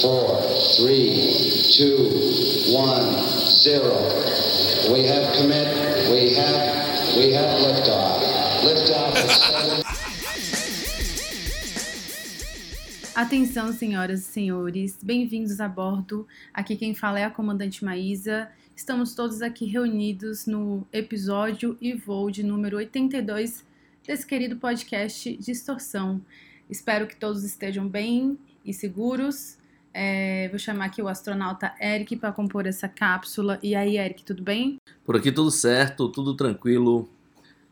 four, three, two, one, zero. We have commit. We have. We have liftoff. Liftoff. Atenção, senhoras e senhores, bem-vindos a bordo. Aqui quem fala é a comandante Maísa. Estamos todos aqui reunidos no episódio e voo de número 82 desse querido podcast Distorção. Espero que todos estejam bem e seguros. É, vou chamar aqui o astronauta Eric para compor essa cápsula. E aí, Eric, tudo bem? Por aqui tudo certo, tudo tranquilo.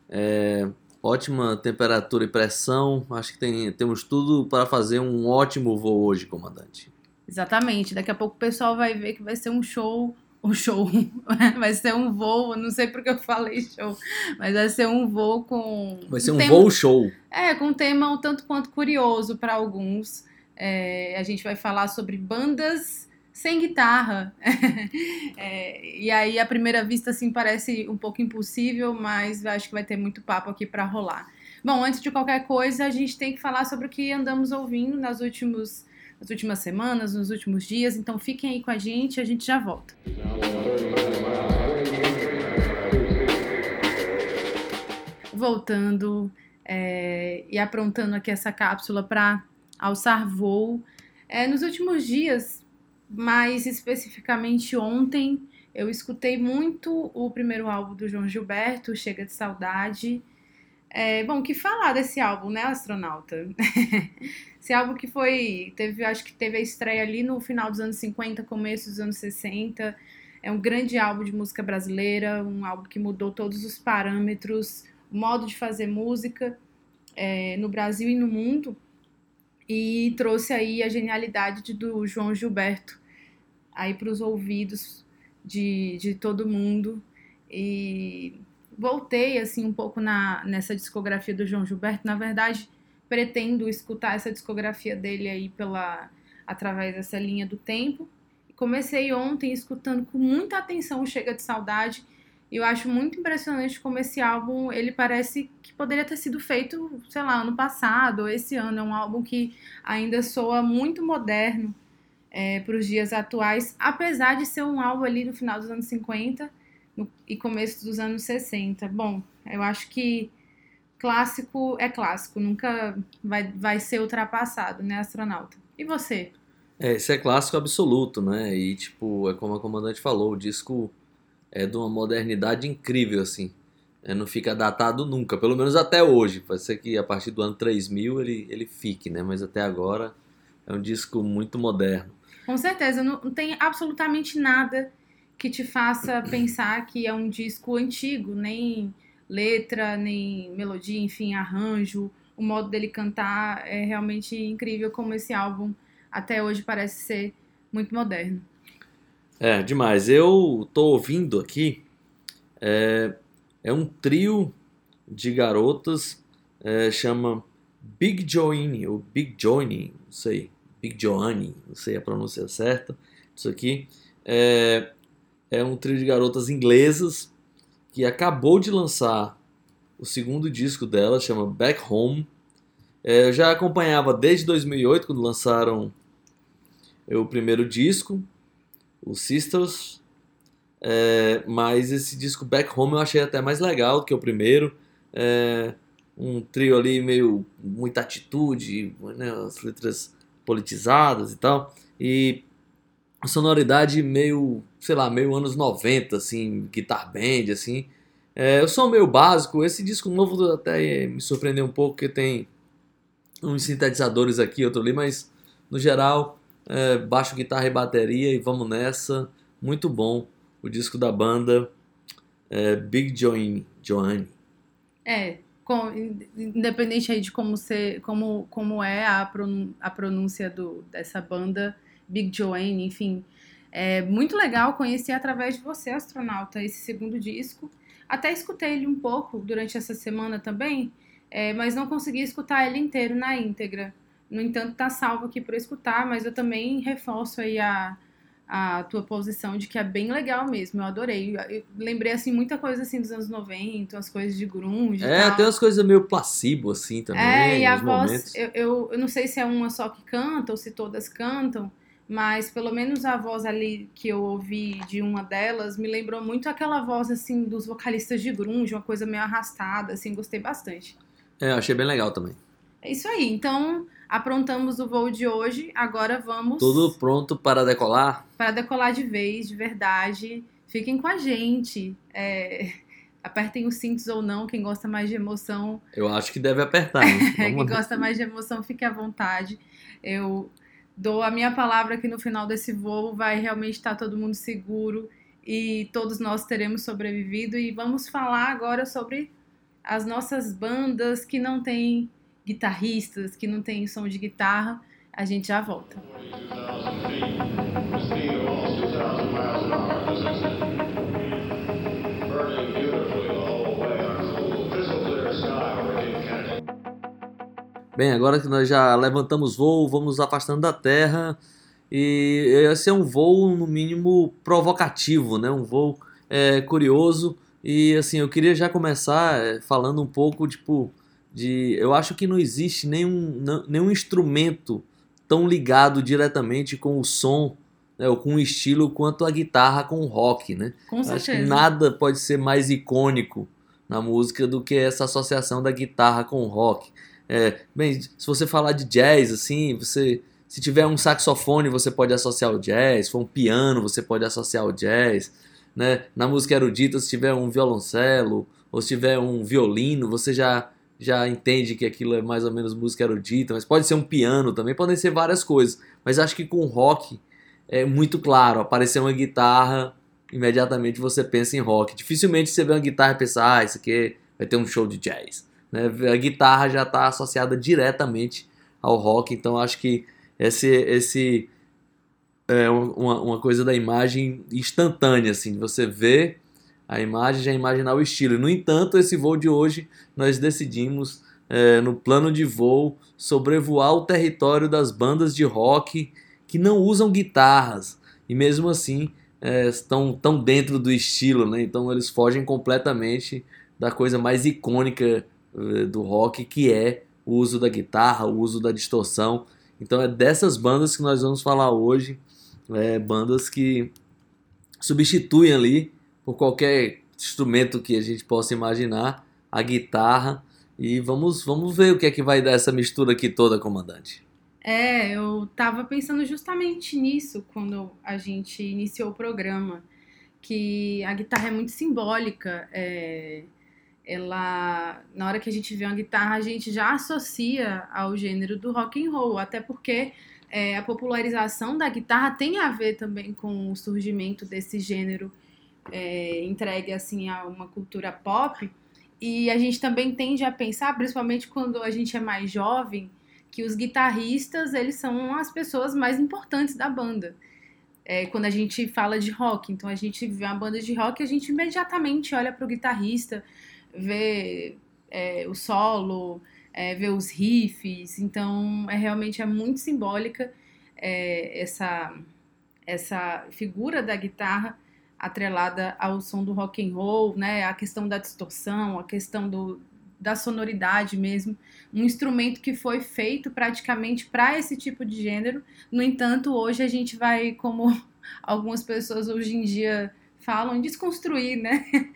É, ótima temperatura e pressão. Acho que tem- temos tudo para fazer um ótimo voo hoje, comandante. Exatamente. Daqui a pouco o pessoal vai ver que vai ser um show. Um show. vai ser um voo. Não sei porque eu falei show. Mas vai ser um voo com. Vai ser um tema- voo show. É, com um tema um tanto quanto curioso para alguns. É, a gente vai falar sobre bandas sem guitarra. É, e aí, à primeira vista, assim, parece um pouco impossível, mas acho que vai ter muito papo aqui para rolar. Bom, antes de qualquer coisa, a gente tem que falar sobre o que andamos ouvindo nas, últimos, nas últimas semanas, nos últimos dias. Então, fiquem aí com a gente, a gente já volta. voltando é, e aprontando aqui essa cápsula para alçar voo. É, nos últimos dias, mais especificamente ontem, eu escutei muito o primeiro álbum do João Gilberto, Chega de Saudade. É, bom, que falar desse álbum, né, astronauta? Esse álbum que foi, teve, acho que teve a estreia ali no final dos anos 50, começo dos anos 60. É um grande álbum de música brasileira, um álbum que mudou todos os parâmetros, o modo de fazer música é, no Brasil e no mundo e trouxe aí a genialidade de- do João Gilberto aí para os ouvidos de, de todo mundo. E voltei assim um pouco na, nessa discografia do João Gilberto. Na verdade pretendo escutar essa discografia dele aí pela através dessa linha do tempo. Comecei ontem escutando com muita atenção Chega de Saudade eu acho muito impressionante como esse álbum, ele parece que poderia ter sido feito, sei lá, ano passado ou esse ano. É um álbum que ainda soa muito moderno para os dias atuais, apesar de ser um álbum ali no final dos anos 50 no- e começo dos anos 60. Bom, eu acho que clássico é clássico, nunca vai, vai ser ultrapassado, né, astronauta? E você? É, esse é clássico absoluto, né? E tipo, é como a comandante falou, o disco é de uma modernidade incrível, assim. É, não fica datado nunca, pelo menos até hoje. Pode ser que a partir do ano 3000 ele, ele fique, né? Mas até agora é um disco muito moderno. Com certeza, não, tem absolutamente nada que te faça pensar que é um disco antigo, nem letra, nem melodia, enfim, arranjo. O modo dele cantar é realmente incrível como esse álbum até hoje parece ser muito moderno. É, demais. Eu tô ouvindo aqui. É, é um trio de garotas. é, chama Big Joanie, ou Big Joanie, não sei. Big Joanie, não sei a pronúncia certa. Isso aqui. É, é um trio de garotas inglesas que acabou de lançar o segundo disco dela, chama Back Home. É, eu já acompanhava desde 2008, quando lançaram o primeiro disco o Sisters. É, mas esse disco Back Home eu achei até mais legal do que o primeiro. É, um trio ali meio muita atitude, né, as letras politizadas e tal. E sonoridade meio, sei lá, meio anos 90, assim, guitar band, assim. É, o som meio básico. Esse disco novo até me surpreendeu um pouco, porque tem uns sintetizadores aqui, outro ali, mas no geral é, baixo, guitarra e bateria e vamos nessa. Muito bom o disco da banda é, Big Joanne. Joanne. É, com- independente aí de como, ser, como, como é a, a pronúncia do, dessa banda, Big Joanne, enfim. É muito legal conhecer através de você, astronauta, esse segundo disco. Até escutei ele um pouco durante essa semana também, é, mas não consegui escutar ele inteiro na íntegra. No entanto, tá salvo aqui para escutar, mas eu também reforço aí a, a tua posição de que é bem legal mesmo. Eu adorei. Eu lembrei assim muita coisa assim dos anos 90, as coisas de grunge. É, tal. tem umas coisas meio placebo assim também. É, e a voz, eu, eu, eu não sei se é uma só que canta ou se todas cantam, mas pelo menos a voz ali que eu ouvi de uma delas me lembrou muito aquela voz assim dos vocalistas de grunge, uma coisa meio arrastada, assim, gostei bastante. É, eu achei bem legal também. É isso aí. Então, aprontamos o voo de hoje. Agora vamos Tudo pronto para decolar? para decolar de vez, de verdade. Fiquem com a gente. É, Apertem os cintos ou não, quem gosta mais de emoção. Eu acho que deve apertar. Né? quem gosta mais de emoção, fique à vontade. Eu dou a minha palavra que no final desse voo vai realmente estar todo mundo seguro e todos nós teremos sobrevivido. E vamos falar agora sobre as nossas bandas que não têm guitarristas, que não têm som de guitarra. A gente já volta. 2,000 feet. The speed of almost 2,000 miles an hour. This is burning beautifully the whole way on a cool, crystal clear sky over Cape Kennedy. Bem, agora que nós já levantamos voo, vamos afastando da Terra. E esse é um voo, no mínimo, provocativo, né? Um voo é, curioso. E assim, eu queria já começar é, falando um pouco, tipo, de. Eu acho que não existe nenhum, não- nenhum instrumento tão ligado diretamente com o som, né, ou com o estilo, quanto a guitarra com o rock, né? Com Acho que certeza. nada pode ser mais icônico na música do que essa associação da guitarra com o rock. É, bem, se você falar de jazz, assim, você se tiver um saxofone, você pode associar o jazz. Se for um piano, você pode associar o jazz. Né? Na música erudita, se tiver um violoncelo ou se tiver um violino, você já já entende que aquilo é mais ou menos música erudita. Mas pode ser um piano também, podem ser várias coisas. Mas acho que com rock é muito claro. Aparecer uma guitarra, imediatamente você pensa em rock. Dificilmente você vê uma guitarra e pensa, ah, isso aqui vai ter um show de jazz. Né? A guitarra já está associada diretamente ao rock, então acho que esse, esse é uma, uma coisa da imagem instantânea, assim, você vê a imagem já imaginar o estilo. No entanto, esse voo de hoje nós decidimos, é, no plano de voo, sobrevoar o território das bandas de rock que não usam guitarras e mesmo assim é, estão tão dentro do estilo, né? Então eles fogem completamente da coisa mais icônica eh, do rock, que é o uso da guitarra, o uso da distorção. Então é dessas bandas que nós vamos falar hoje, é, bandas que substituem ali por qualquer instrumento que a gente possa imaginar a guitarra e vamos vamos ver o que é que vai dar essa mistura aqui toda, comandante. É, eu tava pensando justamente nisso quando a gente iniciou o programa, que a guitarra é muito simbólica. é, ela, na hora que a gente vê uma guitarra, a gente já associa ao gênero do rock and roll, até porque é, a popularização da guitarra tem a ver também com o surgimento desse gênero é, entregue assim a uma cultura pop. E a gente também tende a pensar, principalmente quando a gente é mais jovem, que os guitarristas eles são as pessoas mais importantes da banda. É, quando a gente fala de rock, então a gente vê uma banda de rock, a gente imediatamente olha para o guitarrista, vê é, o solo, é, vê os riffs. Então é realmente é muito simbólica é, essa essa figura da guitarra atrelada ao som do rock and roll, né? A questão da distorção, a questão do, da sonoridade mesmo, um instrumento que foi feito praticamente para esse tipo de gênero. No entanto, hoje a gente vai, como algumas pessoas hoje em dia falam, desconstruir, né?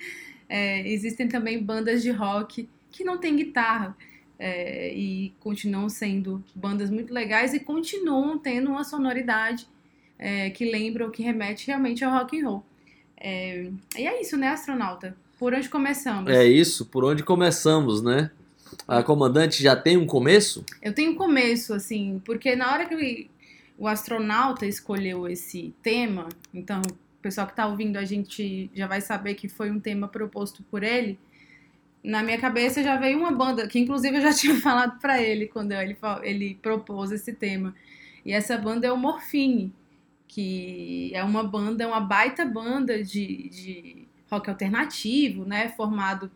É, existem também bandas de rock que não têm guitarra é, e continuam sendo bandas muito legais e continuam tendo uma sonoridade é, que lembra ou que remete realmente ao rock and roll. É, e é isso, né, astronauta? Por onde começamos? É isso, por onde começamos, né? A comandante já tem um começo? Eu tenho um começo, assim, porque na hora que o astronauta escolheu esse tema, então o pessoal que tá ouvindo a gente já vai saber que foi um tema proposto por ele. Na minha cabeça já veio uma banda, que inclusive eu já tinha falado pra ele quando ele, ele propôs esse tema. E essa banda é o Morfine, que é uma banda, é uma baita banda de, de rock alternativo, né? Formado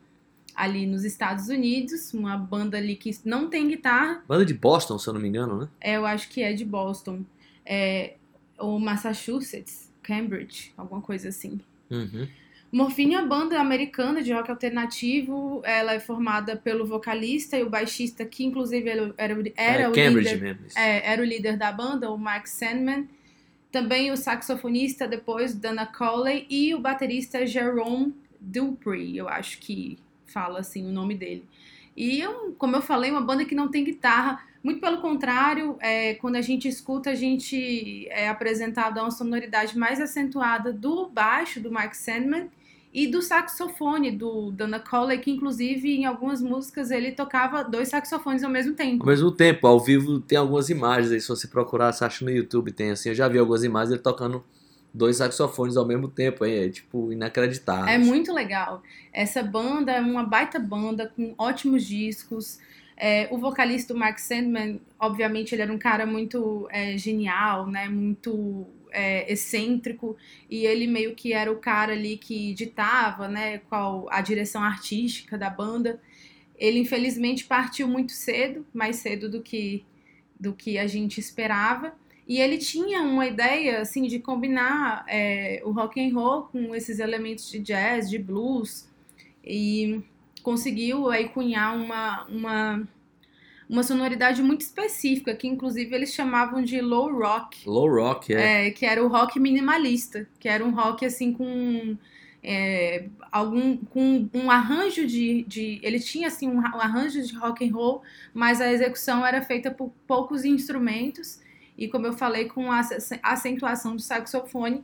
ali nos Estados Unidos, uma banda ali que não tem guitarra, Banda de Boston, se eu não me engano, né? é, eu acho que é de Boston, é, ou Massachusetts, Cambridge, alguma coisa assim. Uhum. Morfine é uma banda americana de rock alternativo. Ela é formada pelo vocalista e o baixista, que inclusive era, era, era é o Cambridge líder. mesmo. isso. É, era o líder da banda, o Mike Sandman. Também o saxofonista depois, Dana Coley, e o baterista Jerome Dupree, eu acho que fala assim o nome dele. E, eu, como eu falei, uma banda que não tem guitarra. Muito pelo contrário, é, quando a gente escuta, a gente é apresentado a uma sonoridade mais acentuada do baixo do Mark Sandman e do saxofone do Dana Coley, que inclusive em algumas músicas ele tocava dois saxofones ao mesmo tempo. Ao mesmo tempo, ao vivo tem algumas imagens aí, se você procurar, você acha no YouTube, tem assim, eu já vi algumas imagens ele tocando dois saxofones ao mesmo tempo, hein? é tipo inacreditável. É muito legal. Essa banda é uma baita banda com ótimos discos. É, o vocalista do Mark Sandman, obviamente, ele era um cara muito é, genial, né? Muito é, excêntrico e ele meio que era o cara ali que ditava, né? Qual a direção artística da banda. Ele infelizmente partiu muito cedo, mais cedo do que do que a gente esperava. E ele tinha uma ideia assim de combinar é, o rock and roll com esses elementos de jazz, de blues e conseguiu aí cunhar uma, uma uma sonoridade muito específica que inclusive eles chamavam de low rock. Low rock, é. é que era o rock minimalista, que era um rock assim com é, algum com um arranjo de, de ele tinha assim um, arranjo de rock and roll, mas a execução era feita por poucos instrumentos e como eu falei, com a acentuação do saxofone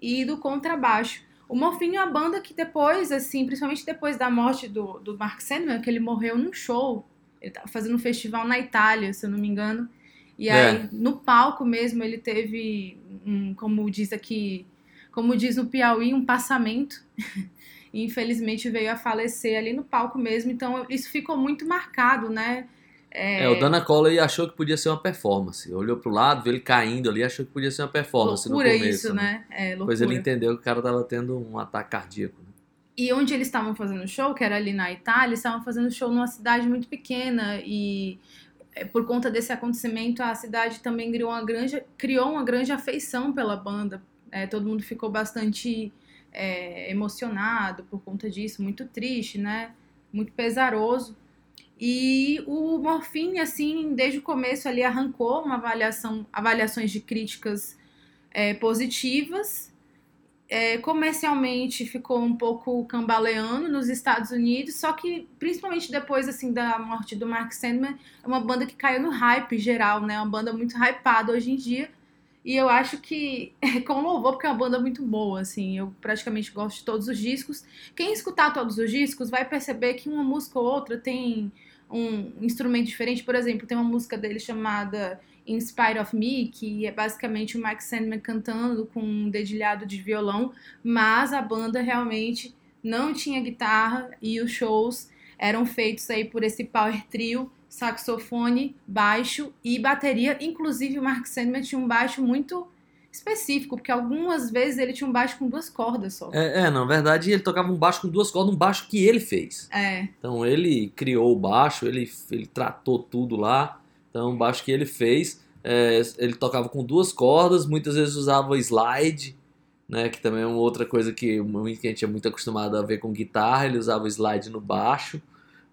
e do contrabaixo. O Morfine é uma banda que depois, assim, principalmente depois da morte do, do Mark Sandman, que ele morreu num show, ele estava fazendo um festival na Itália, se eu não me engano, e é. aí no palco mesmo ele teve, um, como diz aqui, como diz no Piauí, um passamento, e infelizmente veio a falecer ali no palco mesmo, então isso ficou muito marcado, né? É... é, o Dana Colley achou que podia ser uma performance. Olhou pro lado, viu ele caindo ali, achou que podia ser uma performance loucura no começo. isso, né? né? É, loucura. Depois ele entendeu que o cara tava tendo um ataque cardíaco. Né? E onde eles estavam fazendo show, que era ali na Itália, estavam fazendo show numa cidade muito pequena e é, por conta desse acontecimento a cidade também criou uma grande, criou uma grande afeição pela banda. É, todo mundo ficou bastante é, emocionado por conta disso, muito triste, né? Muito pesaroso. E o Morfine, assim, desde o começo ali arrancou uma avaliação, avaliações de críticas é, positivas. É, comercialmente ficou um pouco cambaleando nos Estados Unidos, só que principalmente depois assim da morte do Mark Sandman, é uma banda que caiu no hype geral, né? Uma banda muito hypada hoje em dia. E eu acho que é com louvor, porque é uma banda muito boa, assim. Eu praticamente gosto de todos os discos. Quem escutar todos os discos vai perceber que uma música ou outra tem um instrumento diferente. Por exemplo, tem uma música dele chamada In Spite of Me, que é basicamente o Mike Sandman cantando com um dedilhado de violão, mas a banda realmente não tinha guitarra e os shows eram feitos aí por esse power trio, saxofone, baixo e bateria. Inclusive o Mark Sandman tinha um baixo muito específico, porque algumas vezes ele tinha um baixo com duas cordas só. É, é, na verdade ele tocava um baixo com duas cordas, um baixo que ele fez. É. Então ele criou o baixo, ele, ele tratou tudo lá, então o baixo que ele fez, é, ele tocava com duas cordas, muitas vezes usava slide, né, que também é uma outra coisa que, a gente é muito acostumado a ver com guitarra, ele usava slide no baixo.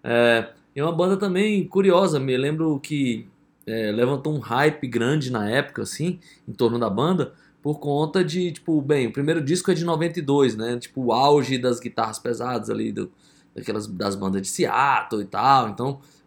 É, e uma banda também curiosa, me lembro que é, levantou um hype grande na época, assim, em torno da banda, por conta de, tipo, bem, o primeiro disco é de 92, né? Tipo, o auge das guitarras pesadas ali, do, daquelas, das bandas de Seattle e tal. Então, é,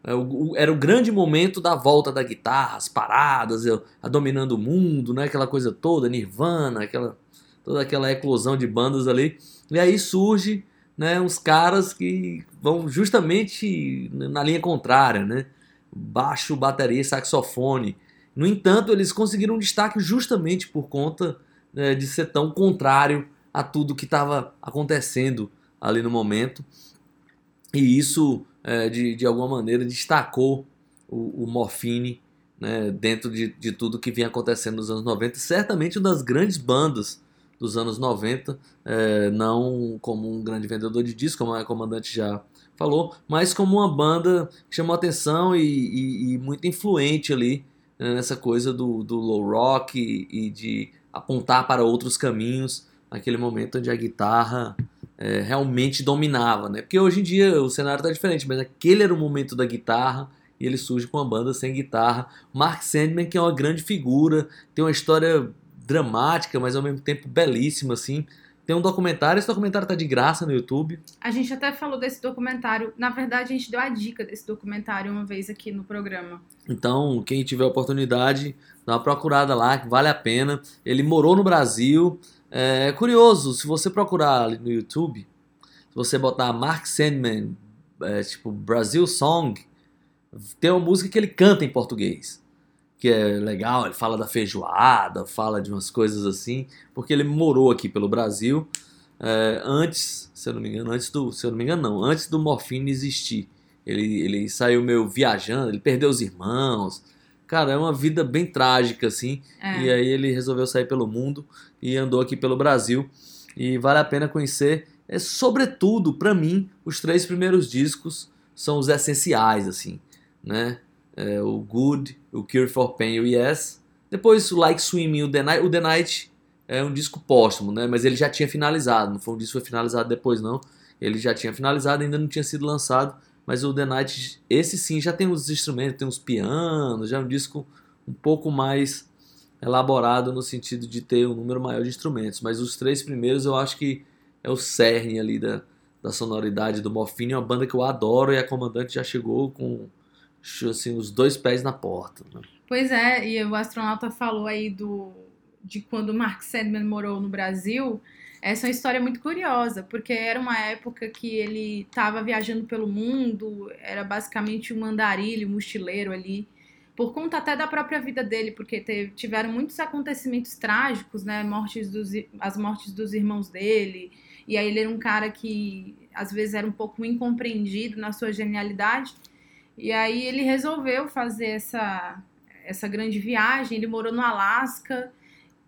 era o grande momento da volta da guitarra, as paradas, a dominando o mundo, né? Aquela coisa toda, Nirvana, aquela, toda aquela eclosão de bandas ali. E aí surge, né, uns caras que vão justamente na linha contrária, né? baixo, bateria saxofone. No entanto, eles conseguiram um destaque justamente por conta né, de ser tão contrário a tudo que estava acontecendo ali no momento. E isso, é, de, de alguma maneira, destacou o, o Morfine né, dentro de, de tudo que vinha acontecendo nos anos 90. Certamente uma das grandes bandas dos anos 90, é, não como um grande vendedor de discos, como a comandante já falou, mas como uma banda que chamou atenção e, e, e muito influente ali né, nessa coisa do, do low rock e, e, de apontar para outros caminhos naquele momento onde a guitarra é, realmente dominava, né? Porque hoje em dia o cenário está diferente, mas aquele era o momento da guitarra e ele surge com uma banda sem guitarra. Mark Sandman, que é uma grande figura, tem uma história dramática, mas ao mesmo tempo belíssima, assim. Tem um documentário, esse documentário tá de graça no YouTube. A gente até falou desse documentário. Na verdade, a gente deu a dica desse documentário uma vez aqui no programa. Então, quem tiver oportunidade, dá uma procurada lá, que vale a pena. Ele morou no Brasil. É curioso, se você procurar ali no YouTube, se você botar Mark Sandman, é, tipo Brasil Song, tem uma música que ele canta em português. Que é legal, ele fala da feijoada, fala de umas coisas assim, porque ele morou aqui pelo Brasil é, antes, se eu não me engano, antes do, se eu não me engano, não, antes do Morfine existir. Ele, ele saiu meio viajando, ele perdeu os irmãos. Cara, é uma vida bem trágica, assim. É. E aí ele resolveu sair pelo mundo e andou aqui pelo Brasil. E vale a pena conhecer. É, sobretudo, pra mim, os três primeiros discos são os essenciais, assim, né? É, o Good, o Cure for Pain e o Yes. Depois o Like Swimming, o The Night. O The Night é um disco póstumo, né? Mas ele já tinha finalizado. Não foi um disco foi finalizado depois, não. Ele já tinha finalizado, ainda não tinha sido lançado. Mas o The Night, esse sim, já tem os instrumentos, tem os pianos, já é um disco um pouco mais elaborado no sentido de ter um número maior de instrumentos. Mas os três primeiros eu acho que é o cerne ali da, da sonoridade do Morfine, uma banda que eu adoro e a comandante já chegou com assim, os dois pés na porta. Né? Pois é, e o astronauta falou aí do de quando o Mark Sandman morou no Brasil. Essa é uma história muito curiosa, porque era uma época que ele estava viajando pelo mundo, era basicamente um andarilho, um mochileiro ali, por conta até da própria vida dele, porque teve- tiveram muitos acontecimentos trágicos, né? Mortes dos, as mortes dos irmãos dele, e aí ele era um cara que às vezes era um pouco incompreendido na sua genialidade, e aí ele resolveu fazer essa, essa grande viagem, ele morou no Alasca,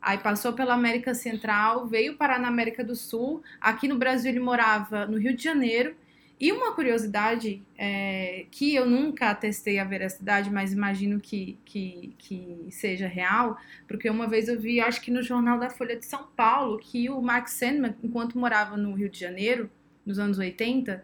Aí passou pela América Central, veio parar na América do Sul. Aqui no Brasil ele morava no Rio de Janeiro. E uma curiosidade é, que eu nunca atestei a veracidade, mas imagino que, que, que seja real, porque uma vez eu vi, acho que no jornal da Folha de São Paulo, que o Max Sandman, enquanto morava no Rio de Janeiro, nos anos 80,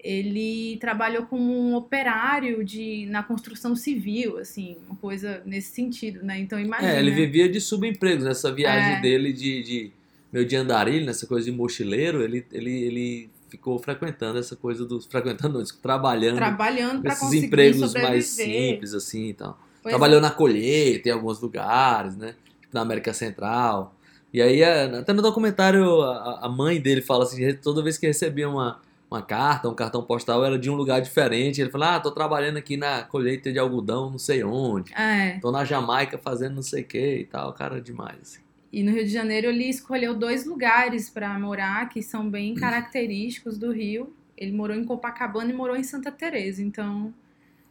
ele trabalhou como um operário de, na construção civil, assim, uma coisa nesse sentido, né? Então imagina. É, ele vivia de subempregos nessa viagem É. dele de, de meio de andarilho, nessa coisa de mochileiro, ele, ele, ele ficou frequentando essa coisa dos. Frequentando, não, trabalhando trabalhando para esses conseguir empregos sobreviver. mais simples, assim e tal. Pois Trabalhou é. na colheita em alguns lugares, né? Na América Central. E aí, é, até no documentário, a, a mãe dele fala assim: toda vez que recebia uma, uma carta, um cartão postal, era de um lugar diferente. Ele fala: Ah, tô trabalhando aqui na colheita de algodão, não sei onde. É. Tô na Jamaica fazendo não sei o que e tal. Cara, demais. assim. E no Rio de Janeiro ele escolheu dois lugares para morar que são bem característicos do Rio. Ele morou em Copacabana e morou em Santa Teresa. Então,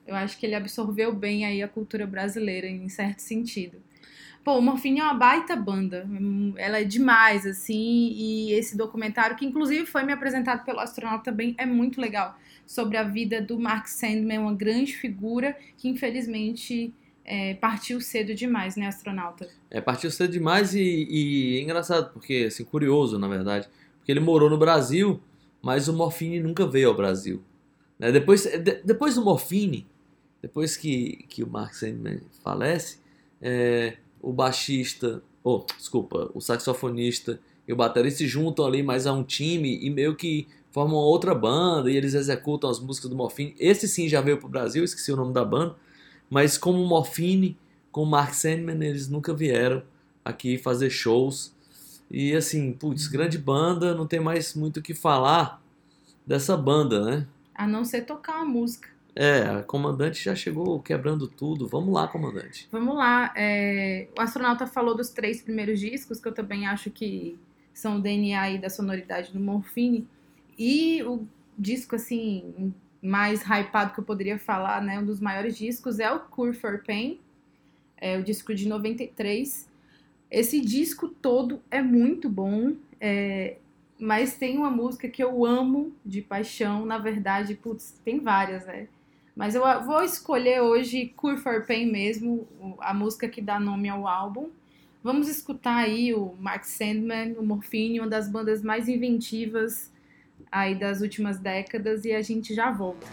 eu acho que ele absorveu bem aí a cultura brasileira em certo sentido. Pô, o Morfine é uma baita banda. Ela é demais, assim. E esse documentário, que inclusive foi me apresentado pelo astronauta também, é muito legal. Sobre a vida do Mark Sandman, uma grande figura que infelizmente é, partiu cedo demais, né, astronauta? É, partiu cedo demais e, e é engraçado, porque, assim, curioso, na verdade. Porque ele morou no Brasil, mas o Morfine nunca veio ao Brasil. Né? Depois, de- depois do Morfine, depois que, que o Mark Sandman falece, é, o baixista, oh, desculpa, o saxofonista e o baterista se juntam ali mais a um time e meio que formam outra banda e eles executam as músicas do Morfine. Esse sim já veio pro Brasil, esqueci o nome da banda, mas como o Morfine, com o Mark Sandman, eles nunca vieram aqui fazer shows. E assim, putz, grande banda, não tem mais muito o que falar dessa banda, né? A não ser tocar uma música. É, a comandante já chegou quebrando tudo. Vamos lá, comandante. Vamos lá. é, O astronauta falou dos três primeiros discos, que eu também acho que são o DNA aí da sonoridade do Morfine. E o disco, assim, mais hypado que eu poderia falar, né? Um dos maiores discos é o Cure for Pain, é o disco de 93. Esse disco todo é muito bom, é, mas tem uma música que eu amo de paixão. Na verdade, putz, tem várias, né? Mas eu vou escolher hoje Cure for Pain mesmo, a música que dá nome ao álbum. Vamos escutar aí o Mark Sandman, o Morphine, uma das bandas mais inventivas aí das últimas décadas e a gente já volta.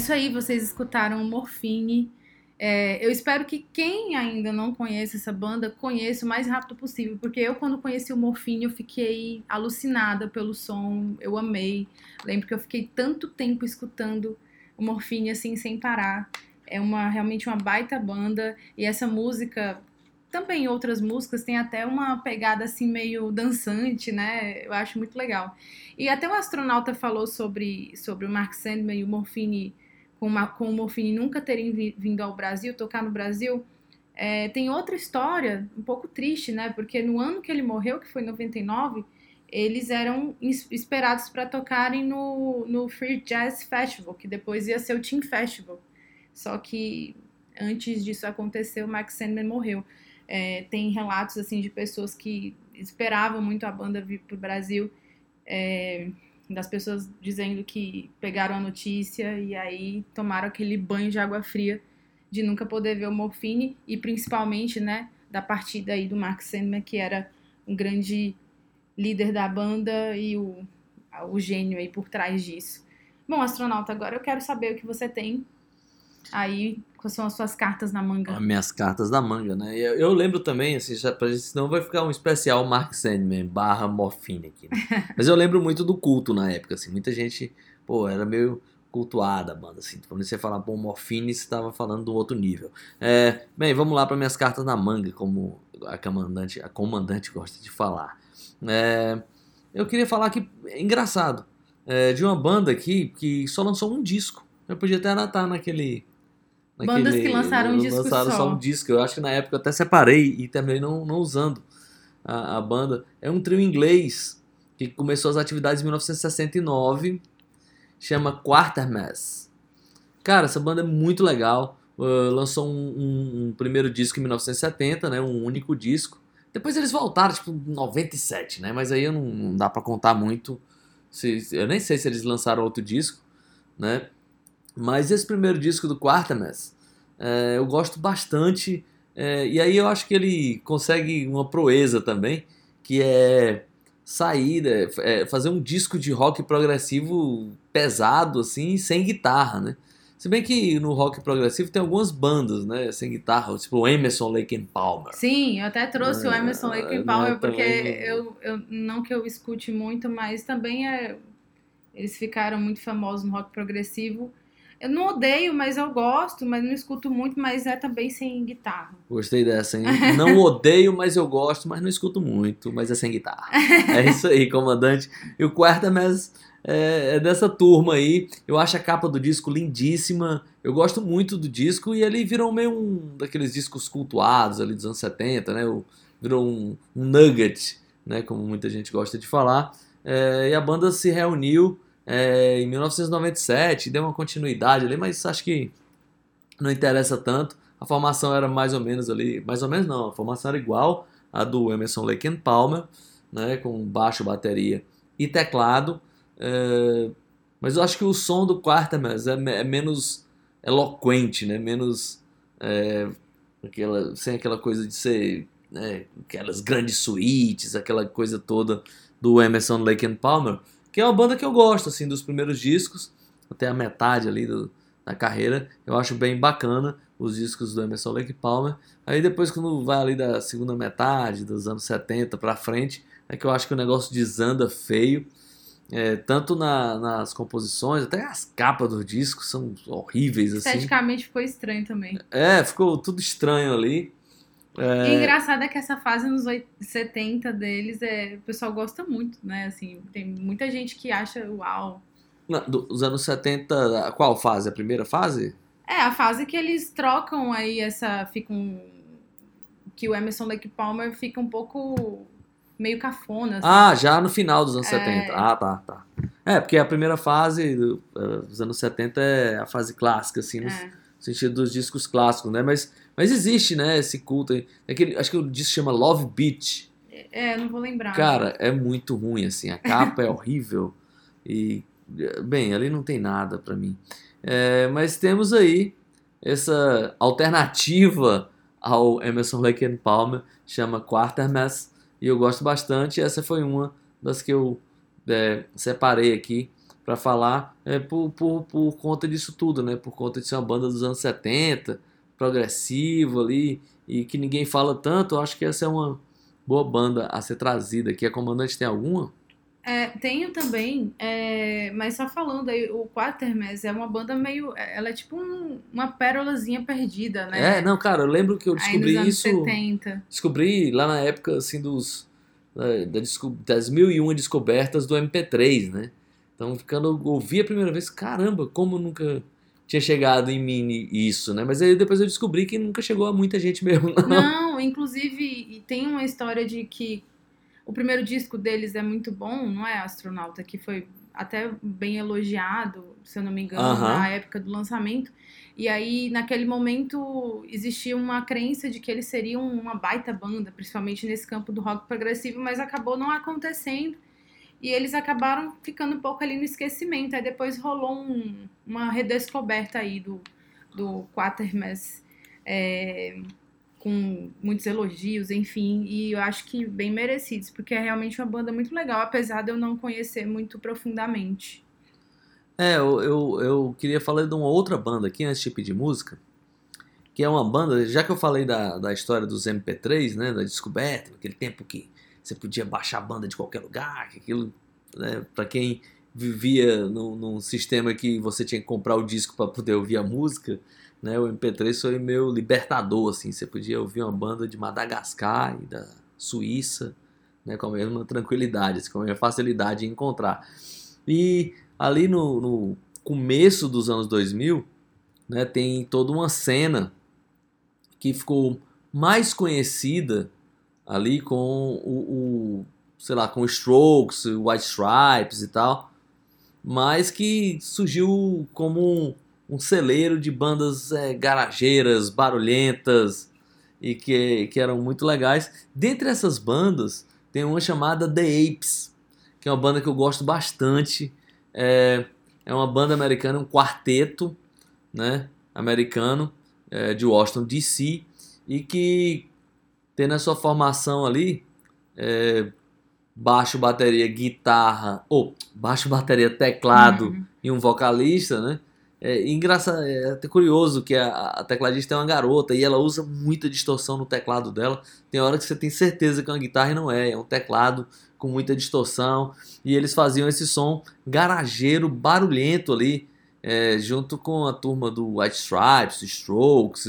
Isso aí, vocês escutaram o Morfine. É, eu espero que quem ainda não conhece essa banda conheça o mais rápido possível, porque eu, quando conheci o Morfine, eu fiquei alucinada pelo som, eu amei. Lembro que eu fiquei tanto tempo escutando o Morfine assim, sem parar. É uma realmente uma baita banda, e essa música, também outras músicas, tem até uma pegada assim meio dançante, né? Eu acho muito legal. E até o astronauta falou sobre, sobre o Mark Sandman e o Morfine com, uma, com o Morfine nunca terem vi- vindo ao Brasil, tocar no Brasil, é, tem outra história um pouco triste, né? Porque no ano que ele morreu, que foi em 99, eles eram es- esperados para tocarem no, no Free Jazz Festival, que depois ia ser o Team Festival. Só que antes disso acontecer, o Max Sandman morreu. É, tem relatos assim de pessoas que esperavam muito a banda vir para o Brasil. é, das pessoas dizendo que pegaram a notícia e aí tomaram aquele banho de água fria de nunca poder ver o Morfine e principalmente, né, da partida aí do Mark Sandman, que era um grande líder da banda e o, o gênio aí por trás disso. Bom, astronauta, agora eu quero saber o que você tem aí, quais são as suas cartas na manga. As minhas cartas da manga, né? Eu, eu lembro também, assim, já, pra gente, senão vai ficar um especial Mark Sandman barra Morfine aqui. né? Mas eu lembro muito do culto na época, assim, muita gente, pô, era meio cultuada a banda, assim. Quando você falar, bom, Morfine, você estava falando de um outro nível. É, bem, vamos lá para minhas cartas na manga, como a comandante, a comandante gosta de falar. É, eu queria falar que, é engraçado, é, de uma banda aqui que só lançou um disco. Eu podia até anotar naquele... Bandas que lançaram um disco lançaram só. um disco. Eu acho que na época eu até separei e terminei não, não usando a, a banda. É um trio inglês que começou as atividades em 1969, chama Quartermass. Cara, essa banda é muito legal. Uh, lançou um, um- um primeiro disco em 1970, né, um único disco. Depois eles voltaram, tipo, em 97, né? Mas aí eu não, não dá pra contar muito. Se, eu nem sei se eles lançaram outro disco, né? Mas esse primeiro disco do Quartermass, é, eu gosto bastante. é, e aí eu acho que ele consegue uma proeza também, que é sair, é, fazer um disco de rock progressivo pesado, assim, sem guitarra, né? Se bem que no rock progressivo tem algumas bandas, né, sem guitarra, tipo o Emerson, Lake and Palmer. Sim, eu até trouxe o É, Emerson Lake né, and Palmer porque também- eu, eu não que eu escute muito, mas também é eles ficaram muito famosos no rock progressivo. Eu não odeio, mas eu gosto, mas não escuto muito, mas é também sem guitarra. Gostei dessa, hein? Não odeio, mas eu gosto, mas não escuto muito, mas é sem guitarra. É isso aí, comandante. E o Quartermass é, é dessa turma aí. Eu acho a capa do disco lindíssima. Eu gosto muito do disco e ele virou meio um daqueles discos cultuados ali dos anos 70, né? Virou um, um nugget, né? Como muita gente gosta de falar. É, e a banda se reuniu é, em 1997, deu uma continuidade ali, mas acho que não interessa tanto. A formação era mais ou menos ali, mais ou menos não, a formação era igual à do Emerson Lake and Palmer, né, com baixo, bateria e teclado. é, mas eu acho que o som do Quartermass é, me- é menos eloquente, né, menos é, aquela, sem aquela coisa de ser né, aquelas grandes suítes, aquela coisa toda do Emerson Lake and Palmer, que é uma banda que eu gosto assim dos primeiros discos até a metade ali do, da carreira, eu acho bem bacana os discos do Emerson Lake Palmer. Aí depois quando vai ali da segunda metade dos anos 70 pra frente, é que eu acho que o negócio desanda feio. É, tanto na- nas composições, até as capas dos discos são horríveis assim. Esteticamente ficou estranho também. É, ficou tudo estranho ali. E o engraçado é que essa fase nos oit- 70 deles, é, o pessoal gosta muito, né? Assim, tem muita gente que acha, uau. Na- dos anos 70, qual fase? A primeira fase? É, a fase que eles trocam aí essa. Ficam. Que o Emerson Lake Palmer fica um pouco meio cafona. assim. Ah, já no final dos anos É. 70. Ah, tá, tá. É, porque a primeira fase do- eh, dos anos 70 é a fase clássica, assim, no É. sentido dos discos clássicos, né? Mas, mas existe, né, esse culto aí. Aquele, acho que o disco chama Love Beach. É, não vou lembrar. Cara, é muito ruim, assim. A capa é horrível. E, bem, ali não tem nada pra mim. É, mas temos aí essa alternativa ao Emerson Lake and Palmer, chama Quartermass, e eu gosto bastante. Essa foi uma das que eu é, separei aqui para falar é, por, por, por conta disso tudo, né? Por conta de ser uma banda dos anos 70, progressivo ali, e que ninguém fala tanto, eu acho que essa é uma boa banda a ser trazida aqui. A Comandante tem alguma? É, tenho também, é, mas só falando aí, o Quatermass é uma banda meio. Ela é tipo um- uma pérolazinha perdida, né? É, não, cara, eu lembro que eu descobri isso. 70. Descobri lá na época, assim, dos. das mil e uma descobertas do MP3, né? Então, ficando, eu ouvi a primeira vez, caramba, como nunca tinha chegado em mim isso, né? Mas aí depois eu descobri que nunca chegou a muita gente mesmo, não. Não, inclusive, tem uma história de que o primeiro disco deles é muito bom, não é? Astronauta, que foi até bem elogiado, se eu não me engano, Aham. na época do lançamento. E aí, naquele momento, existia uma crença de que eles seriam uma baita banda, principalmente nesse campo do rock progressivo, mas acabou não acontecendo. E eles acabaram ficando um pouco ali no esquecimento. Aí depois rolou um- uma redescoberta aí do, do Quatermass. é, com muitos elogios, enfim, e eu acho que bem merecidos, porque é realmente uma banda muito legal, apesar de eu não conhecer muito profundamente. É, eu, eu, eu queria falar de uma outra banda aqui antes de música, que é uma banda, já que eu falei da, da história dos MP3, né, da descoberta, naquele tempo que você podia baixar a banda de qualquer lugar, aquilo, né, para quem vivia num, num sistema que você tinha que comprar o disco para poder ouvir a música, né, o MP3 foi meu libertador, assim, você podia ouvir uma banda de Madagascar e da Suíça, né, com a mesma tranquilidade, com a mesma facilidade em encontrar. E ali no, no começo dos anos 2000, né, tem toda uma cena que ficou mais conhecida ali com o, o sei lá, com Strokes, White Stripes e tal, mas que surgiu como um, um celeiro de bandas é, garageiras, barulhentas e que, que eram muito legais. Dentre essas bandas, tem uma chamada The Apes, que é uma banda que eu gosto bastante. É, é uma banda americana, um quarteto né, americano é, de Washington DC e que tem na sua formação ali é, baixo, bateria, guitarra, ou baixo, bateria, teclado Uhum. e um vocalista, né? É engraçado, é até curioso que a, a tecladista é uma garota e ela usa muita distorção no teclado dela. Tem hora que você tem certeza que é uma guitarra e não é, é um teclado com muita distorção. E eles faziam esse som garageiro, barulhento ali, é, junto com a turma do White Stripes, Strokes,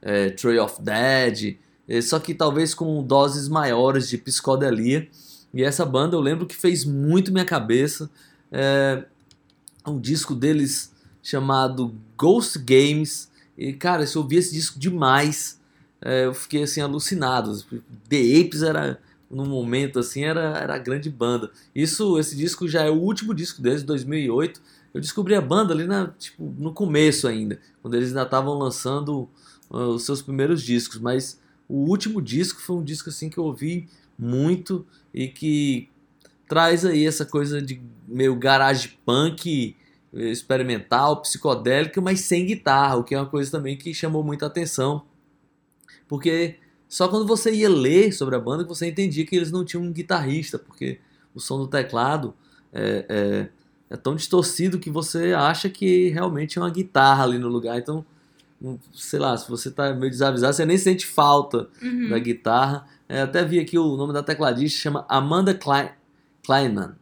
é, of Dead, só que talvez com doses maiores de psicodelia. E essa banda eu lembro que fez muito minha cabeça. É, um disco deles chamado Ghost Games. E, cara, eu ouvi esse disco demais, é, eu fiquei assim alucinado. The Apes era, num momento assim, era, era a grande banda. Isso, esse disco já é o último disco deles, de 2008. Eu descobri a banda ali na, tipo, no começo ainda, quando eles ainda estavam lançando uh, os seus primeiros discos. Mas o último disco foi um disco assim que eu ouvi muito e que traz aí essa coisa de meio garage punk experimental, psicodélica, mas sem guitarra, o que é uma coisa também que chamou muita atenção. Porque só quando você ia ler sobre a banda que você entendia que eles não tinham um guitarrista, porque o som do teclado é, é, é tão distorcido que você acha que realmente é uma guitarra ali no lugar. Então, sei lá, se você tá meio desavisado, você nem sente falta Uhum. da guitarra. É, até vi aqui o nome da tecladista, chama Amanda Klein, Kleinman.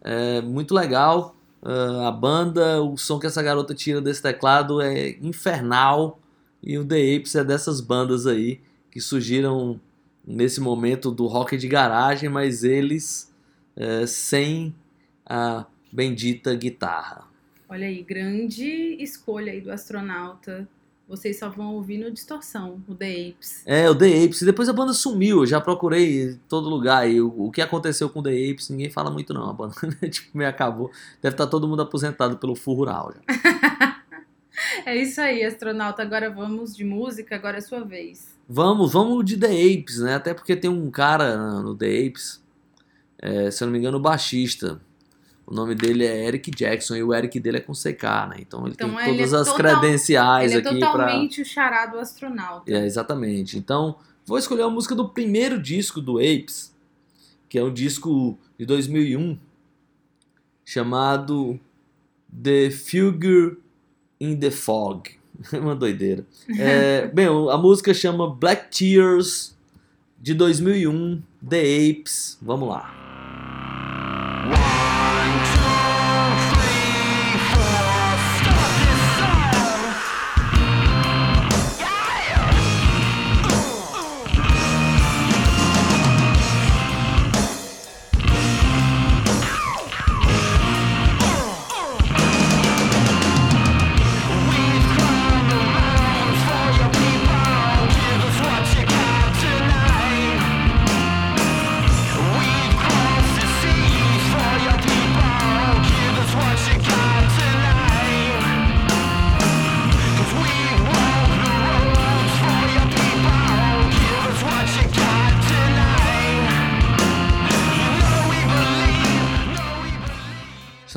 É muito legal. ah, a banda, o som que essa garota tira desse teclado é infernal. E o The Apes é dessas bandas aí que surgiram nesse momento do rock de garagem, mas eles é, sem a bendita guitarra. Olha aí, grande escolha aí do astronauta. Vocês só vão ouvir no Distorção, o The Apes. É, o The Apes. Depois a banda sumiu. Eu já procurei em todo lugar. E o, o que aconteceu com o The Apes, ninguém fala muito, não. A banda tipo, meio acabou. Deve estar todo mundo aposentado pelo full rural já. É isso aí, astronauta. Agora vamos de música, agora é sua vez. Vamos, vamos de The Apes, né? Até porque tem um cara no The Apes, é, se eu não me engano, o baixista. O nome dele é Eric Jackson e o Eric dele é com CK, né? Então ele Então, tem ele é todas as total- credenciais Ele é aqui pra. totalmente o chará do astronauta. É, exatamente. Então, vou escolher a música do primeiro disco do Apes, que é um disco de 2001, chamado The Figure in the Fog. É uma doideira. É, bem, a música chama Black Tears de 2001, The Apes. Vamos lá.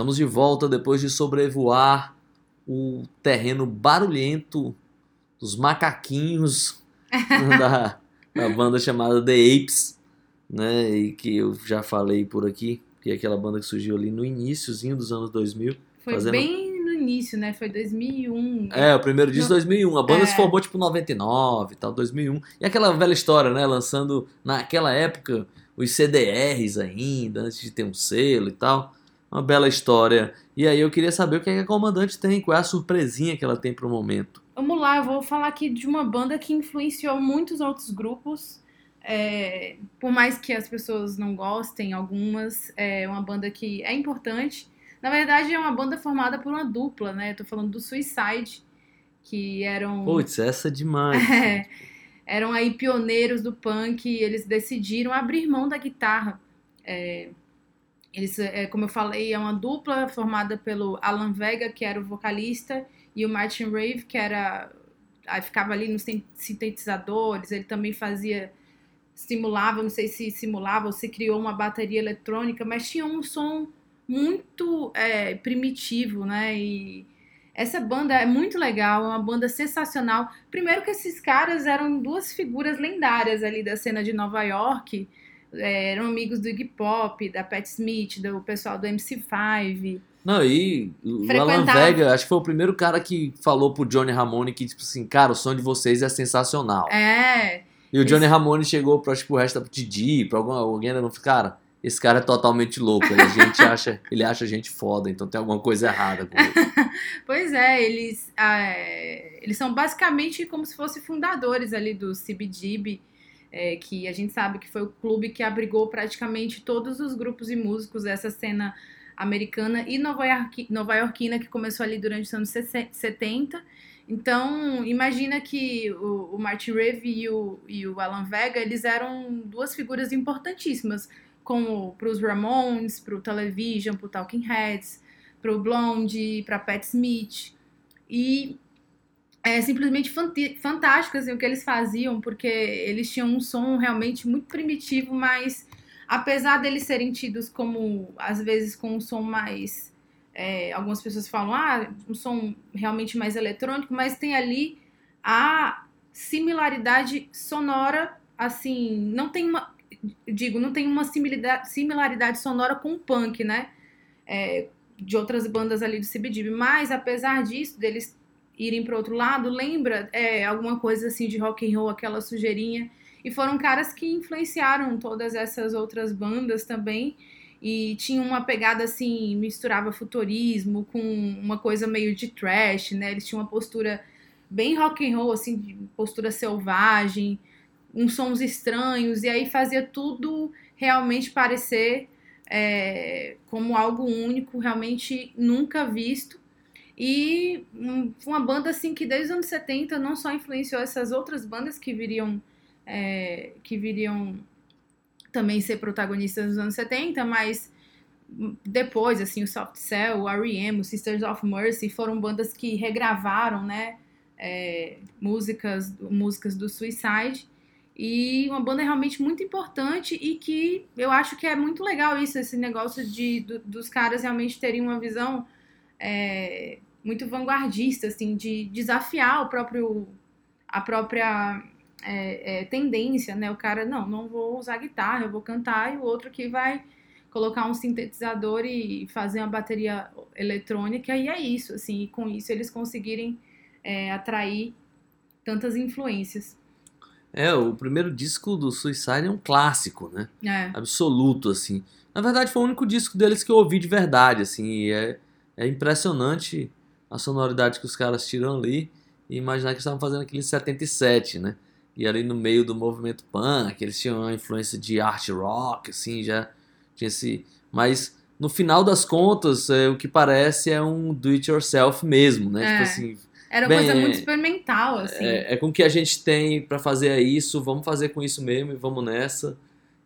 Estamos de volta depois de sobrevoar o terreno barulhento dos macaquinhos da, da banda chamada The Apes, né? E que eu já falei por aqui, que é aquela banda que surgiu ali no iníciozinho dos anos 2000. Foi Fazendo- bem no início, né? Foi 2001. É, o primeiro disco Não. 2001. A banda É. se formou tipo 99 e tal, 2001. E aquela velha história, né? Lançando naquela época os CDRs ainda, antes de ter um selo e tal. Uma bela história. E aí eu queria saber o que, é que a comandante tem, qual é a surpresinha que ela tem pro momento. Vamos lá, eu vou falar aqui de uma banda que influenciou muitos outros grupos. É, por mais que as pessoas não gostem, algumas, é uma banda que é importante. Na verdade, é uma banda formada por uma dupla, né? Eu tô falando do Suicide, que eram. Putz, essa é demais. É, eram aí pioneiros do punk e eles decidiram abrir mão da guitarra. É, eles, é, como eu falei, é uma dupla formada pelo Alan Vega, que era o vocalista, e o Martin Rave, que era aí ficava ali nos sin- sintetizadores, ele também fazia simulava, não sei se simulava ou se criou uma bateria eletrônica, mas tinha um som muito é, primitivo, né? E essa banda é muito legal, é uma banda sensacional. Primeiro que esses caras eram duas figuras lendárias ali da cena de Nova York, eram amigos do Iggy Pop, da Pat Smith, do pessoal do MC5. Não, e o Alan. Vega, acho que foi o primeiro cara que falou pro Johnny Ramone que, tipo assim, cara, o som de vocês é sensacional. É, E o Johnny Isso. Ramone chegou pra, tipo, o resto da Didi, pra alguma, alguém, não cara, esse cara é totalmente louco, ele, a gente acha, ele acha a gente foda, então tem alguma coisa errada com ele. Pois é, eles, ah, é, eles são basicamente como se fossem fundadores ali do CBGB, é, que a gente sabe que foi o clube que abrigou praticamente todos os grupos e músicos dessa cena americana e nova, Yorki- nova iorquina que começou ali durante os anos 70. Então, imagina que o, o Martin Reeve e o, e o Alan Vega, eles eram duas figuras importantíssimas, como para os Ramones, para o Television, para o Talking Heads, pro Blonde, pra Pat Smith. E é simplesmente fantástico assim, o que eles faziam, porque eles tinham um som realmente muito primitivo, mas apesar deles serem tidos como, às vezes, com um som mais. é, algumas pessoas falam, ah, um som realmente mais eletrônico, mas tem ali a similaridade sonora, assim, não tem uma. Digo, não tem uma similaridade, similaridade sonora com o punk, né? É, de outras bandas ali do CBGB, mas apesar disso, deles irem para outro lado, lembra é, alguma coisa assim de rock and roll, aquela sujeirinha. E foram caras que influenciaram todas essas outras bandas também. E tinha uma pegada assim, misturava futurismo com uma coisa meio de trash, né? Eles tinham uma postura bem rock and roll, assim, postura selvagem, uns sons estranhos, e aí fazia tudo realmente parecer é, como algo único, realmente nunca visto. E um- uma banda assim que desde os anos 70 não só influenciou essas outras bandas que viriam é, que viriam também ser protagonistas nos anos 70, mas depois, assim, o Soft Cell, o R.E.M., o Sisters of Mercy foram bandas que regravaram, né, é, músicas, músicas do Suicide e uma banda realmente muito importante e que eu acho que é muito legal isso, esse negócio de, do- dos caras realmente terem uma visão é, muito vanguardista, assim, de desafiar o próprio, a própria é, é, tendência, né? O cara, não, não vou usar guitarra, eu vou cantar, e o outro que vai colocar um sintetizador e fazer uma bateria eletrônica e é isso, assim, e com isso eles conseguirem é, atrair tantas influências. É, o primeiro disco do Suicide é um clássico, né? É, Absoluto, assim. Na verdade, foi o único disco deles que eu ouvi de verdade, assim. E é, é impressionante a sonoridade que os caras tiram ali. E imaginar que eles estavam fazendo aquilo em 77, né? E ali no meio do movimento punk, eles tinham uma influência de art rock, assim, já tinha esse... Mas, no final das contas, é, o que parece é um do-it-yourself mesmo, né? É. Tipo assim, era Bem, coisa é- muito experimental, assim. é, é com o que a gente tem pra fazer é isso, vamos fazer com isso mesmo e vamos nessa.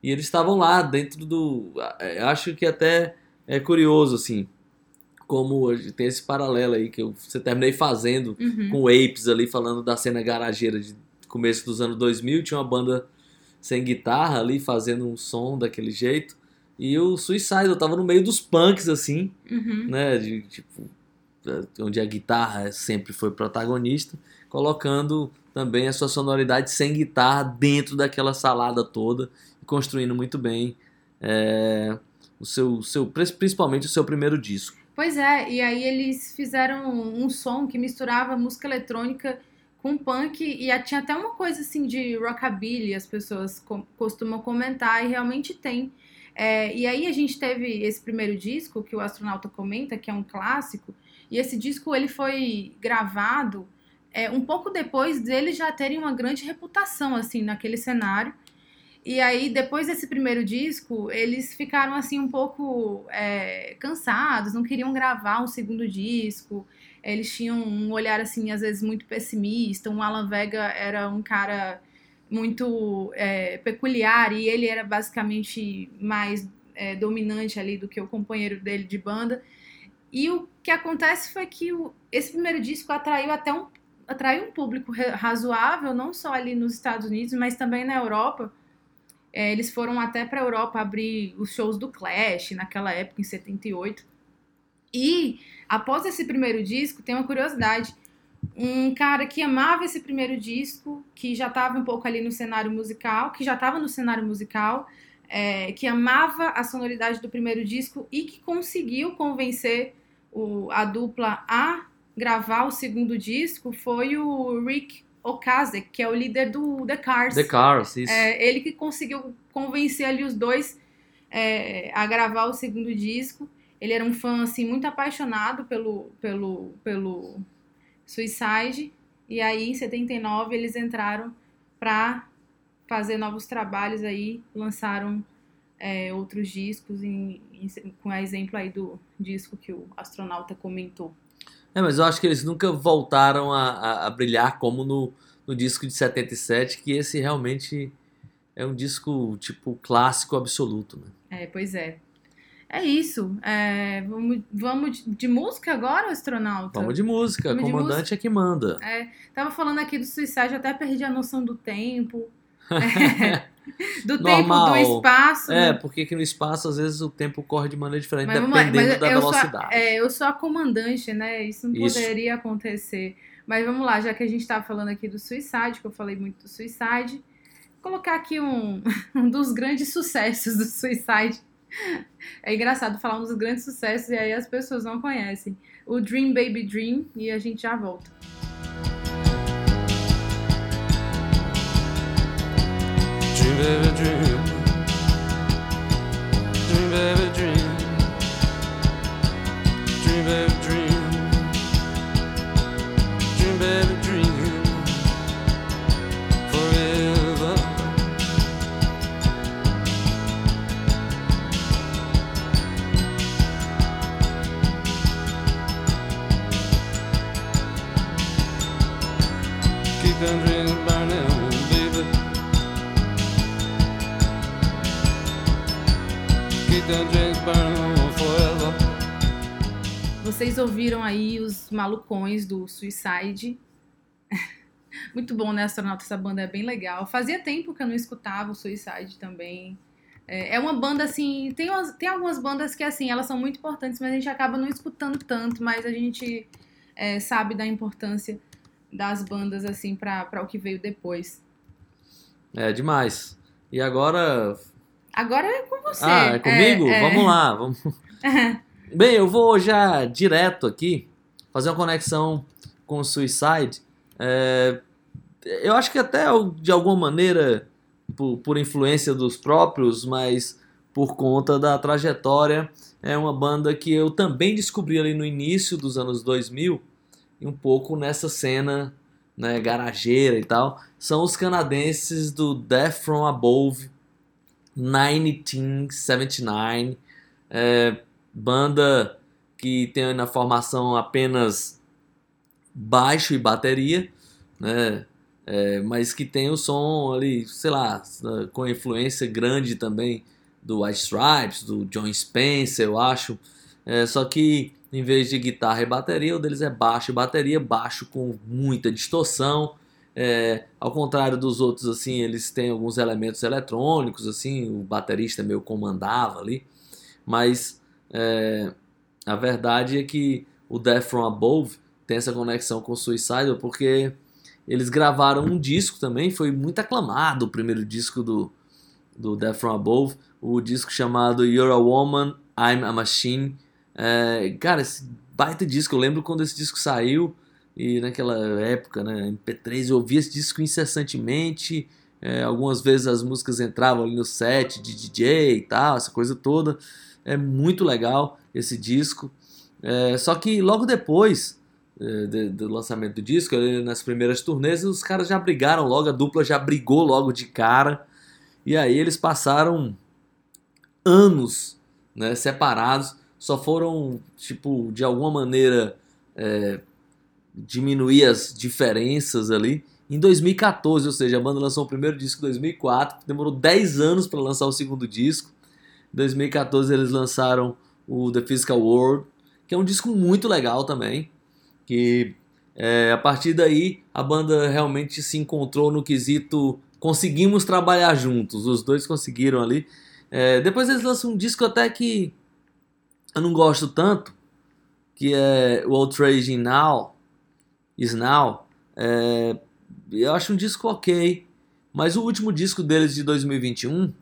E eles estavam lá dentro do. é, Acho que até é curioso, assim, como tem esse paralelo aí que eu você terminei fazendo Uhum. com o Apes ali, falando da cena garageira de começo dos anos 2000. Tinha uma banda sem guitarra ali, fazendo um som daquele jeito. E o Suicide, eu tava no meio dos punks, assim, Uhum. né, de tipo onde a guitarra sempre foi protagonista, colocando também a sua sonoridade sem guitarra dentro daquela salada toda e construindo muito bem é, o seu, seu principalmente o seu primeiro disco. Pois é, e aí eles fizeram um som que misturava música eletrônica com punk e tinha até uma coisa assim de rockabilly, as pessoas co- costumam comentar e realmente tem. É, e aí a gente teve esse primeiro disco que o astronauta comenta, que é um clássico, e esse disco ele foi gravado é, um pouco depois deles já terem uma grande reputação assim naquele cenário. E aí, depois desse primeiro disco, eles ficaram assim um pouco é, cansados, não queriam gravar um segundo disco. Eles tinham um olhar assim, às vezes, muito pessimista. O Alan Vega era um cara muito é, peculiar e ele era basicamente mais é, dominante ali do que o companheiro dele de banda. E o que acontece foi que o- esse primeiro disco atraiu até um, atraiu um público razoável, não só ali nos Estados Unidos, mas também na Europa. É, eles foram até para a Europa abrir os shows do Clash naquela época, em 78. E após esse primeiro disco, tem uma curiosidade. Um cara que amava esse primeiro disco, que já estava um pouco ali no cenário musical, que já estava no cenário musical, é, que amava a sonoridade do primeiro disco e que conseguiu convencer o- a dupla a gravar o segundo disco, foi o Rick Ocasek, que é o líder do The Cars. The Cars, isso. É, ele que conseguiu convencer ali os dois é, a gravar o segundo disco. Ele era um fã assim muito apaixonado pelo pelo pelo Suicide e aí em 79 eles entraram para fazer novos trabalhos aí, lançaram é, outros discos em, em- com a exemplo aí do disco que o astronauta comentou. É, mas eu acho que eles nunca voltaram a, a- a brilhar como no, no disco de 77, que esse realmente é um disco, tipo, clássico absoluto, né? É, pois é. É isso. É, vamos, vamos de, de música agora, astronauta? Vamos de música, Vamos de comandante é que manda. É, tava falando aqui do Suicide, até perdi a noção do tempo. É, do Normal. tempo, do espaço. É, né? porque aqui no espaço, às vezes, o tempo corre de maneira diferente, Mas dependendo mas da eu sou, velocidade. é, eu sou a comandante, né? Isso não Isso. poderia acontecer. Mas vamos lá, já que a gente tava falando aqui do Suicide, que eu falei muito do Suicide, colocar aqui um, um dos grandes sucessos do Suicide. É engraçado falar um dos grandes sucessos e aí as pessoas não conhecem. O Dream Baby Dream e a gente já volta. Dream, baby, dream. Dream, malucões do Suicide. Muito bom, né, Astronauta? Essa banda é bem legal. Fazia tempo que eu não escutava o Suicide também. É é uma banda assim. Tem, umas- tem algumas bandas que, assim, elas são muito importantes, mas a gente acaba não escutando tanto. Mas a gente é, sabe da importância das bandas, assim, pra pra o que veio depois. É demais. E agora, Agora é com você. Ah, é comigo? É, é. Vamos lá, vamos. Bem, eu vou já direto aqui fazer uma conexão com o Suicide. É, eu acho que até de alguma maneira, por, por influência dos próprios, mas por conta da trajetória, é uma banda que eu também descobri ali no início dos anos 2000 e um pouco nessa cena né, garageira e tal. São os canadenses do Death From Above 1979. É, banda que tem na formação apenas baixo e bateria, né? É, mas que tem o som ali, sei lá, com influência grande também do White Stripes, do John Spencer, eu acho. É, só que em vez de guitarra e bateria, o deles é baixo e bateria, baixo com muita distorção. É, ao contrário dos outros, assim, eles têm alguns elementos eletrônicos, assim, o baterista meio comandava ali, mas é, a verdade é que o Death From Above tem essa conexão com o Suicidal porque eles gravaram um disco também, foi muito aclamado o primeiro disco do, do Death From Above, o disco chamado You're a Woman, I'm a Machine. É, cara, esse baita disco, eu lembro quando esse disco saiu e naquela época, né, MP3, eu ouvia esse disco incessantemente. É, algumas vezes as músicas entravam ali no set de DJ e tal, essa coisa toda. É muito legal esse disco. É, só que logo depois é, de, do lançamento do disco, nas primeiras turnês, os caras já brigaram logo, a dupla já brigou logo de cara. E aí eles passaram anos né, separados, só foram, tipo, de alguma maneira é, diminuir as diferenças ali. Em 2014, ou seja, a banda lançou o primeiro disco em 2004, demorou 10 anos para lançar o segundo disco. Em 2014 eles lançaram o The Physical World, que é um disco muito legal também, que é, a partir daí a banda realmente se encontrou no quesito conseguimos trabalhar juntos, os dois conseguiram ali. É, depois eles lançam um disco até que eu não gosto tanto, que é o Outrage Now, Is Now. É, eu acho um disco ok, mas o último disco deles de 2021,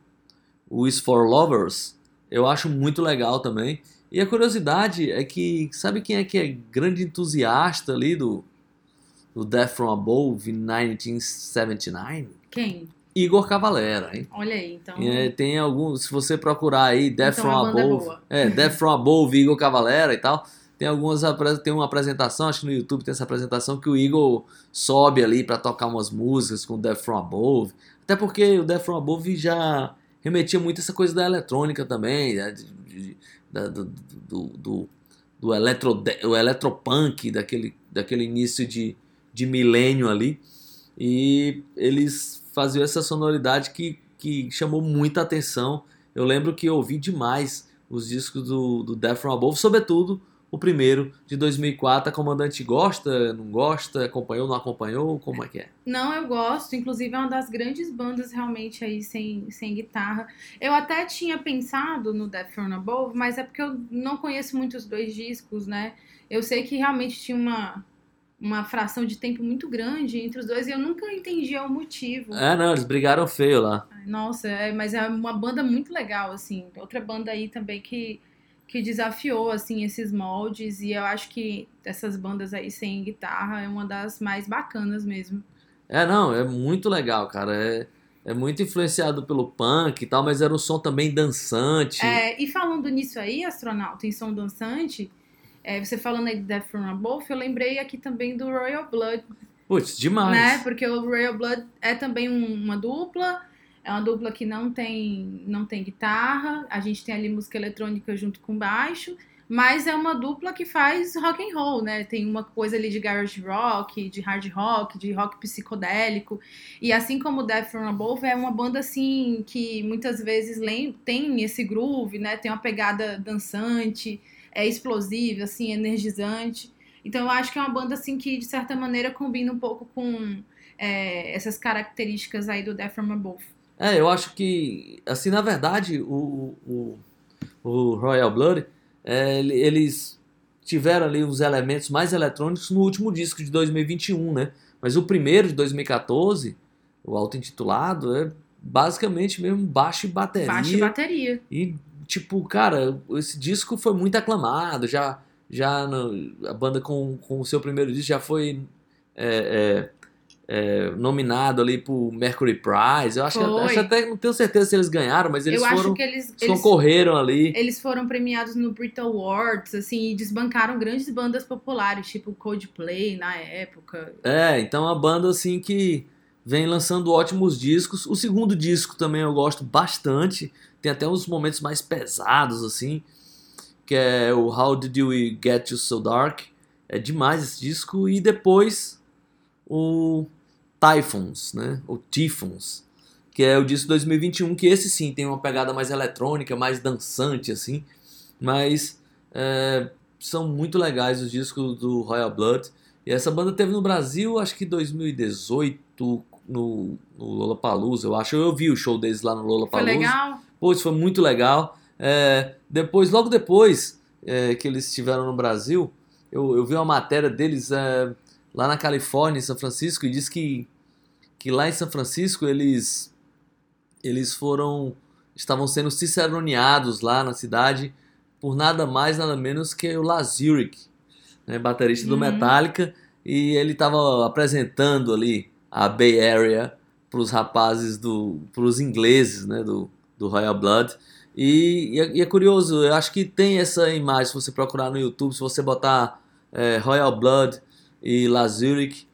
o Is For Lovers, eu acho muito legal também. E a curiosidade é que, sabe quem é que é grande entusiasta ali do, do Death From Above em 1979? Quem? Igor Cavalera, hein? Olha aí, então. É, tem alguns, se você procurar aí Death Então From é Above, boa. é, Death From Above, Igor Cavalera e tal, tem algumas tem uma apresentação, acho que no YouTube tem essa apresentação que o Igor sobe ali pra tocar umas músicas com Death From Above, até porque o Death From Above já remetia muito essa coisa da eletrônica também, né, de- de- da- do, do, do, do eletro, o eletropunk, daquele, daquele início de, de milênio ali, e eles faziam essa sonoridade que, que chamou muita atenção. Eu lembro que eu ouvi demais os discos do, do Death From Above, sobretudo o primeiro de 2004. A comandante gosta, não gosta, acompanhou, não acompanhou? Como é que é? Não, eu gosto. Inclusive, é uma das grandes bandas realmente aí sem, sem guitarra. Eu até tinha pensado no Death From Above, mas é porque eu não conheço muito os dois discos, né? Eu sei que realmente tinha uma, uma fração de tempo muito grande entre os dois e eu nunca entendia o motivo. É, não, eles brigaram feio lá. Nossa, é, mas é uma banda muito legal, assim. Outra banda aí também que, que desafiou, assim, esses moldes. E eu acho que essas bandas aí sem guitarra é uma das mais bacanas mesmo. É, não, é muito legal, cara. É, é muito influenciado pelo punk e tal, mas era um som também dançante. É, e falando nisso aí, astronauta, em som dançante, é, você falando aí de Death From Above, eu lembrei aqui também do Royal Blood, Putz, demais. né? Porque o Royal Blood é também um- uma dupla, é uma dupla que não tem, não tem guitarra, a gente tem ali música eletrônica junto com baixo, mas é uma dupla que faz rock and roll, né? Tem uma coisa ali de garage rock, de hard rock, de rock psicodélico. E assim como Death From Above é uma banda assim que muitas vezes tem esse groove, né? Tem uma pegada dançante, é explosiva, assim, energizante. Então eu acho que é uma banda assim que de certa maneira combina um pouco com é, essas características aí do Death From Above. É, eu acho que, assim, na verdade, o, o, o Royal Blood, é, ele- eles tiveram ali os elementos mais eletrônicos no último disco de 2021, né? Mas o primeiro de 2014, o auto-intitulado, é basicamente mesmo baixo e bateria. Baixo e bateria. E, tipo, cara, esse disco foi muito aclamado. Já, já no- a banda com, com o seu primeiro disco já foi é, é, é, nominado ali pro Mercury Prize. Eu acho, que, acho até, não tenho certeza se eles ganharam, mas eles eu foram, eles eles, concorreram ali. eles foram premiados no Brit Awards, assim, e desbancaram grandes bandas populares, tipo Coldplay na época. É, então é uma banda assim que vem lançando ótimos discos. O segundo disco também eu gosto bastante. Tem até uns momentos mais pesados assim, que é o How Did We Get You So Dark. É demais esse disco e depois o Typhoons, né? O Typhoons, que é o disco de 2021, que esse sim tem uma pegada mais eletrônica, mais dançante assim, mas é, são muito legais os discos do Royal Blood. E essa banda teve no Brasil, acho que 2018, no, no Lollapalooza, eu acho. Eu vi o show deles lá no Foi Lollapalooza. legal? Pô, isso foi muito legal. É, depois, logo depois é, que eles estiveram no Brasil, eu, eu vi uma matéria deles é, lá na Califórnia, em São Francisco, e diz que, que lá em São Francisco eles, eles foram. estavam sendo ciceroneados lá na cidade por nada mais, nada menos que o Laz Ulrich, né, baterista do Uhum. Metallica, e ele estava apresentando ali a Bay Area para os rapazes do, para os ingleses, né, do, do Royal Blood. E, e é, e é curioso, eu acho que tem essa imagem, se você procurar no YouTube, se você botar é, Royal Blood e Lazuric,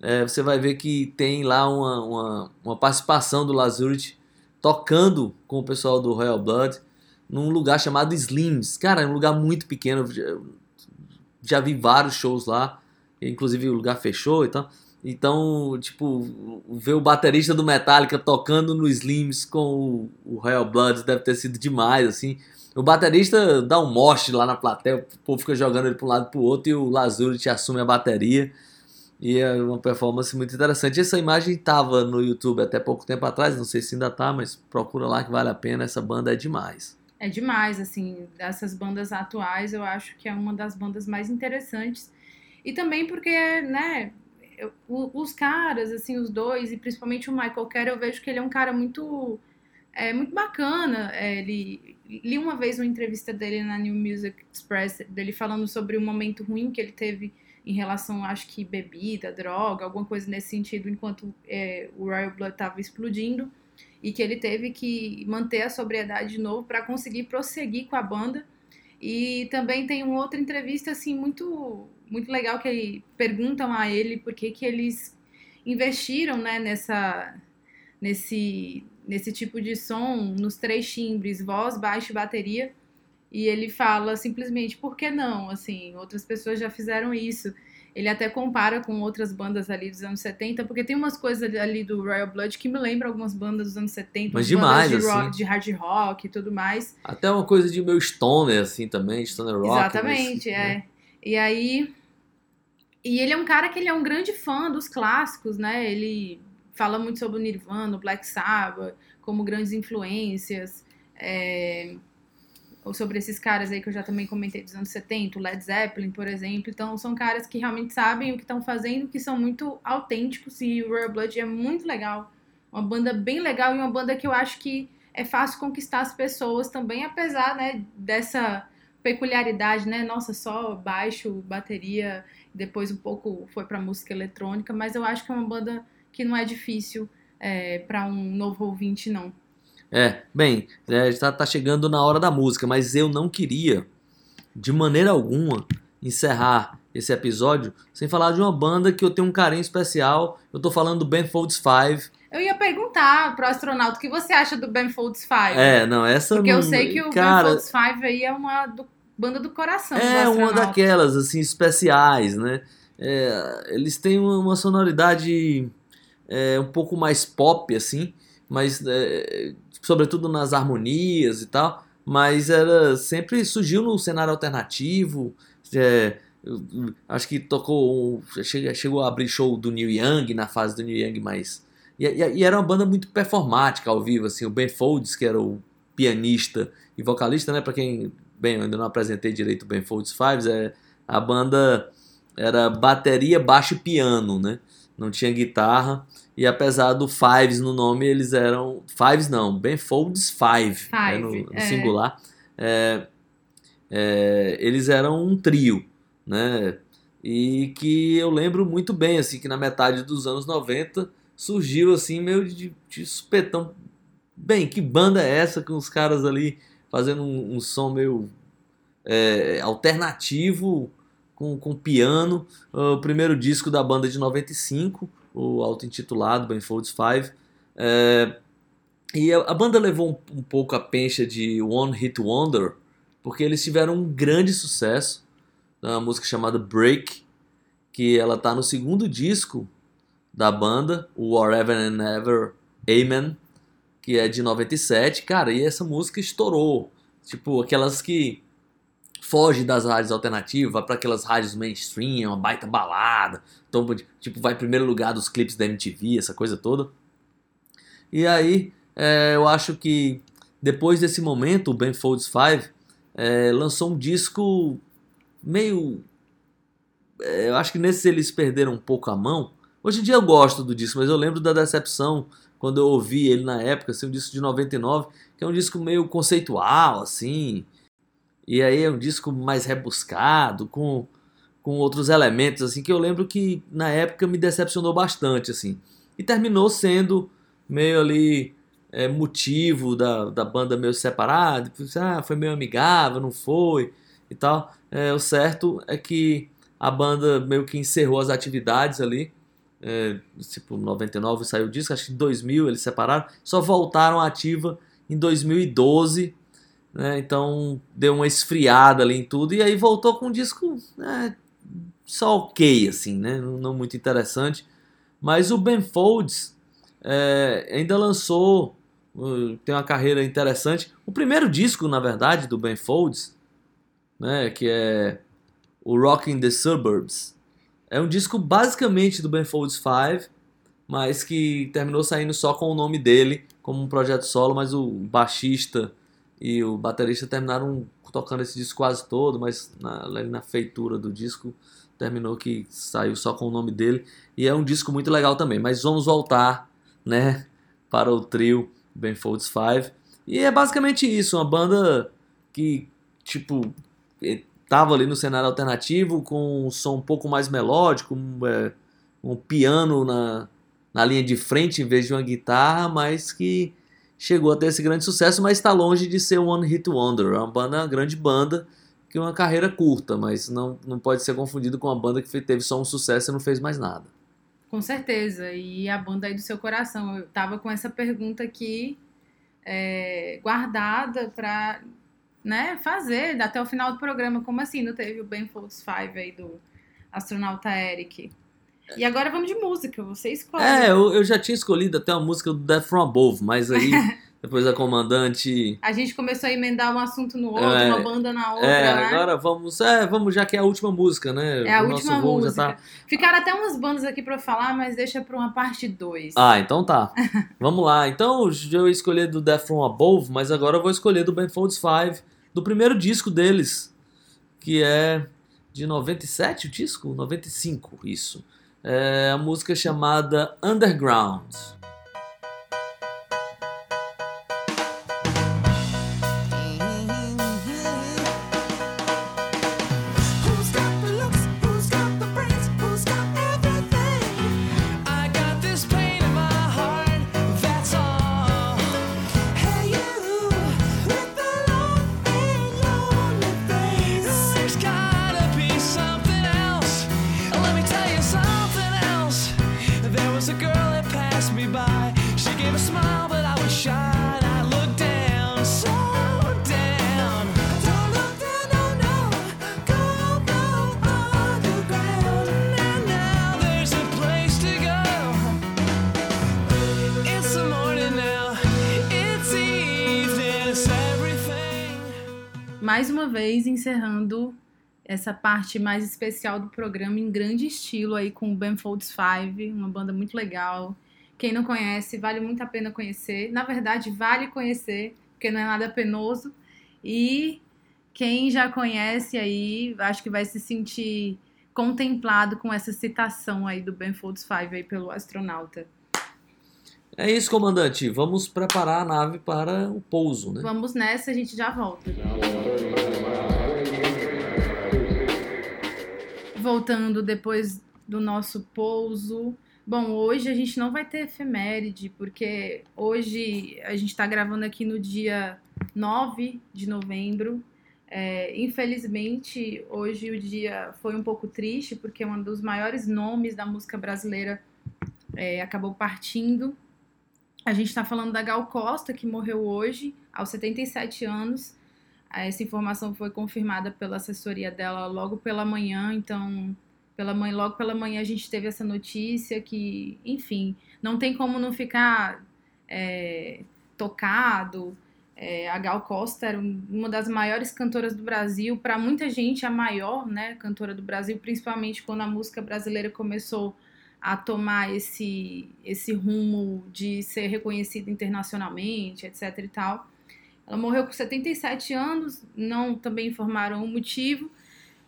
é, você vai ver que tem lá uma, uma, uma participação do Lazuric tocando com o pessoal do Royal Blood num lugar chamado Slims. Cara, é um lugar muito pequeno, já vi vários shows lá, inclusive o lugar fechou e tal. Então, tipo, ver o baterista do Metallica tocando no Slims com o, o Royal Blood deve ter sido demais, assim. O baterista dá um moche lá na plateia, o povo fica jogando ele para um lado e pro outro e o Lazuri te assume a bateria. E é uma performance muito interessante. Essa imagem estava no YouTube até pouco tempo atrás, não sei se ainda tá, mas procura lá que vale a pena, essa banda é demais. É demais, assim, dessas bandas atuais, eu acho que é uma das bandas mais interessantes. E também porque, né, eu- o- os caras, assim, os dois, e principalmente o Michael Kerr, eu vejo que ele é um cara muito, é, muito bacana. É, ele, li uma vez uma entrevista dele na New Music Express, dele falando sobre um momento ruim que ele teve em relação, acho que bebida, droga, alguma coisa nesse sentido, enquanto é, o Royal Blood estava explodindo e que ele teve que manter a sobriedade de novo para conseguir prosseguir com a banda. E também tem uma outra entrevista assim muito muito legal que ele- perguntam a ele por que que eles investiram, né, nessa nesse nesse tipo de som nos três timbres, voz, baixo e bateria. E ele fala simplesmente por que não? Assim, outras pessoas já fizeram isso. Ele até compara com outras bandas ali dos anos 70, porque tem umas coisas ali do Royal Blood que me lembram algumas bandas dos anos 70, Mas demais, de, rock- assim. de hard rock e tudo mais. Até uma coisa de meio stoner, assim, também, stoner rock. Exatamente, mas, é. né? E aí. E ele é um cara que ele é um grande fã dos clássicos, né? Ele fala muito sobre o Nirvana, o Black Sabbath, como grandes influências. É, ou sobre esses caras aí que eu já também comentei dos anos 70, o Led Zeppelin, por exemplo. Então, são caras que realmente sabem o que estão fazendo, que são muito autênticos. E o Royal Blood é muito legal. Uma banda bem legal e uma banda que eu acho que é fácil conquistar as pessoas também, apesar né, dessa peculiaridade, né? Nossa, só baixo, bateria, depois um pouco foi pra música eletrônica, mas eu acho que é uma banda que não é difícil é, para um novo ouvinte, não. É, bem, é, tá, chegando na hora da música, mas eu não queria, de maneira alguma, encerrar esse episódio sem falar de uma banda que eu tenho um carinho especial. Eu tô falando do Ben Folds Five. Eu ia perguntar pro astronauta o que você acha do Ben Folds Five. É, não, essa Porque eu sei que o cara, Ben Folds Five aí é uma do- banda do coração. do É uma astronauta. daquelas, assim, especiais, né? É, eles têm uma, uma sonoridade é, um pouco mais pop, assim, mas é, sobretudo nas harmonias e tal, mas era sempre surgiu no cenário alternativo. é, acho que tocou, chegou a abrir show do Neil Young na fase do Neil Young, mas e, e- e era uma banda muito performática ao vivo, assim, o Ben Folds, que era o pianista e vocalista, né, para quem bem, eu ainda não apresentei direito o Ben Folds Fives, é, a banda era bateria, baixo e piano, né? Não tinha guitarra. E apesar do Fives no nome, eles eram. Fives não, Ben Folds Five, né, Five, no, no é. singular. É, é, eles eram um trio, né? E que eu lembro muito bem, assim, que na metade dos anos 90 surgiu assim, meio de, de supetão. Bem, que banda é essa com os caras ali fazendo um, um som meio é, alternativo com, com piano? O primeiro disco da banda de 95, o auto-intitulado Ben Folds Five. É, e a, a banda levou um, um pouco a pencha de One Hit Wonder, porque eles tiveram um grande sucesso uma música chamada Break, que ela tá no segundo disco da banda, o Whatever and Ever Amen, que é de 97. Cara, e essa música estourou. Tipo, aquelas que foge das rádios alternativas, para aquelas rádios mainstream, é uma baita balada. Então, tipo, vai em primeiro lugar dos clipes da MTV, essa coisa toda. E aí, é, eu acho que depois desse momento, o Ben Folds 5 é, lançou um disco meio. é, eu acho que nesse eles perderam um pouco a mão. Hoje em dia eu gosto do disco, mas eu lembro da decepção quando eu ouvi ele na época, assim, um disco de 99, que é um disco meio conceitual, assim. E aí é um disco mais rebuscado, com, com outros elementos, assim, que eu lembro que na época me decepcionou bastante, assim. E terminou sendo meio ali é, motivo da, da banda meio separada. Ah, foi meio amigável, não foi e tal. É, o certo é que a banda meio que encerrou as atividades ali. É, tipo, 99 saiu o disco, acho que em 2000 eles separaram. Só voltaram ativa em 2012. Né, então deu uma esfriada ali em tudo. E aí voltou com um disco né, só ok, assim, né? Não, muito interessante. Mas o Ben Folds é, ainda lançou. uh, tem uma carreira interessante. O primeiro disco, na verdade, do Ben Folds né, que é o Rockin' the Suburbs. É um disco basicamente do Ben Folds 5, mas que terminou saindo só com o nome dele como um projeto solo, mas o baixista e o baterista terminaram tocando esse disco quase todo, mas na, na feitura do disco terminou que saiu só com o nome dele e é um disco muito legal também. Mas vamos voltar, né, para o trio Ben Folds 5 e é basicamente isso, uma banda que tipo estava ali no cenário alternativo com um som um pouco mais melódico, um, é, um piano na, na linha de frente em vez de uma guitarra, mas que chegou a ter esse grande sucesso, mas está longe de ser One Hit Wonder. É uma banda, uma grande banda que é uma carreira curta, mas não, não pode ser confundido com uma banda que teve só um sucesso e não fez mais nada. Com certeza. E a banda aí do seu coração. Eu tava com essa pergunta aqui é, guardada pra né, fazer até o final do programa. Como assim não teve o Ben Folds 5 aí do astronauta Eric? E agora vamos de música, você escolhe. É, eu, eu já tinha escolhido até uma música do Death From Above, mas aí depois a comandante. A gente começou a emendar um assunto no outro, É, uma banda na outra, É, né? agora vamos. É, vamos, já que é a última música, né? É a O última música. Já tá... Ficaram até umas bandas aqui pra eu falar, mas deixa pra uma parte 2. Ah, então tá. Vamos lá. Então eu escolhi do Death From Above, mas agora eu vou escolher do Ben Folds 5, do primeiro disco deles, que é de 97 o disco? 95, isso. É a música chamada Underground. Essa parte mais especial do programa em grande estilo aí com o Ben Folds 5, uma banda muito legal. Quem não conhece, vale muito a pena conhecer. Na verdade, vale conhecer, porque não é nada penoso. E quem já conhece aí, acho que vai se sentir contemplado com essa citação aí do Ben Folds Five aí pelo astronauta. É isso, comandante. Vamos preparar a nave para o pouso, né? Vamos nessa, a gente já volta. Voltando depois do nosso pouso. Bom, hoje a gente não vai ter efeméride, porque hoje a gente está gravando aqui no dia 9 de novembro. É, infelizmente, hoje o dia foi um pouco triste, porque um dos maiores nomes da música brasileira é, acabou partindo. A gente está falando da Gal Costa, que morreu hoje, aos 77 anos. Essa informação foi confirmada pela assessoria dela logo pela manhã, então pela manhã, logo pela manhã a gente teve essa notícia que, enfim, não tem como não ficar é, tocado. É, a Gal Costa era um- uma das maiores cantoras do Brasil, para muita gente a maior, né, cantora do Brasil, principalmente quando a música brasileira começou a tomar esse esse rumo de ser reconhecida internacionalmente, etc e tal. Ela morreu com 77 anos, não também informaram o motivo.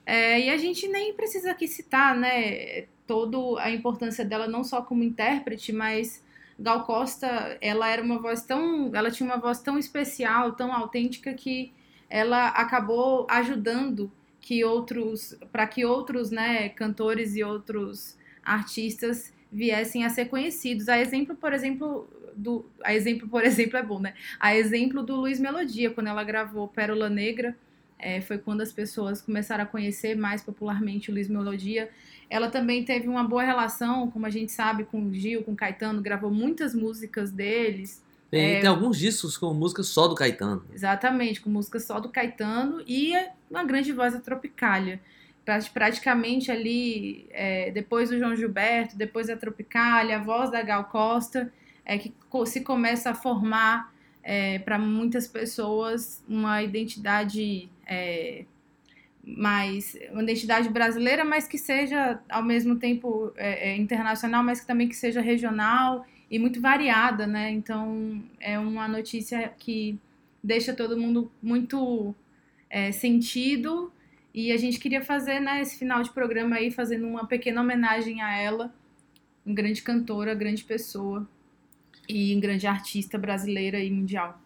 É, e a gente nem precisa aqui citar, né, toda a importância dela não só como intérprete, mas Gal Costa, ela era uma voz tão, ela tinha uma voz tão especial, tão autêntica que ela acabou ajudando que outros, para que outros, né, cantores e outros artistas viessem a ser conhecidos. A exemplo, por exemplo, do, a exemplo, por exemplo, é bom, né? A exemplo do Luiz Melodia, quando ela gravou Pérola Negra, é, foi quando as pessoas começaram a conhecer mais popularmente o Luiz Melodia. Ela também teve uma boa relação, como a gente sabe, com o Gil, com o Caetano, gravou muitas músicas deles. Tem, É. tem alguns discos com música só do Caetano. Exatamente, com música só do Caetano e uma grande voz da Tropicália. Pra- Praticamente ali, é, depois do João Gilberto, depois da Tropicália, a voz da Gal Costa, é que se começa a formar para muitas pessoas uma identidade é, mais uma identidade brasileira, mas que seja ao mesmo tempo é, é, internacional, mas que também que seja regional e muito variada, né? Então é uma notícia que deixa todo mundo muito é, sentido e a gente queria fazer né, esse final de programa aí fazendo uma pequena homenagem a ela, uma grande cantora, grande pessoa e grande artista brasileira e mundial.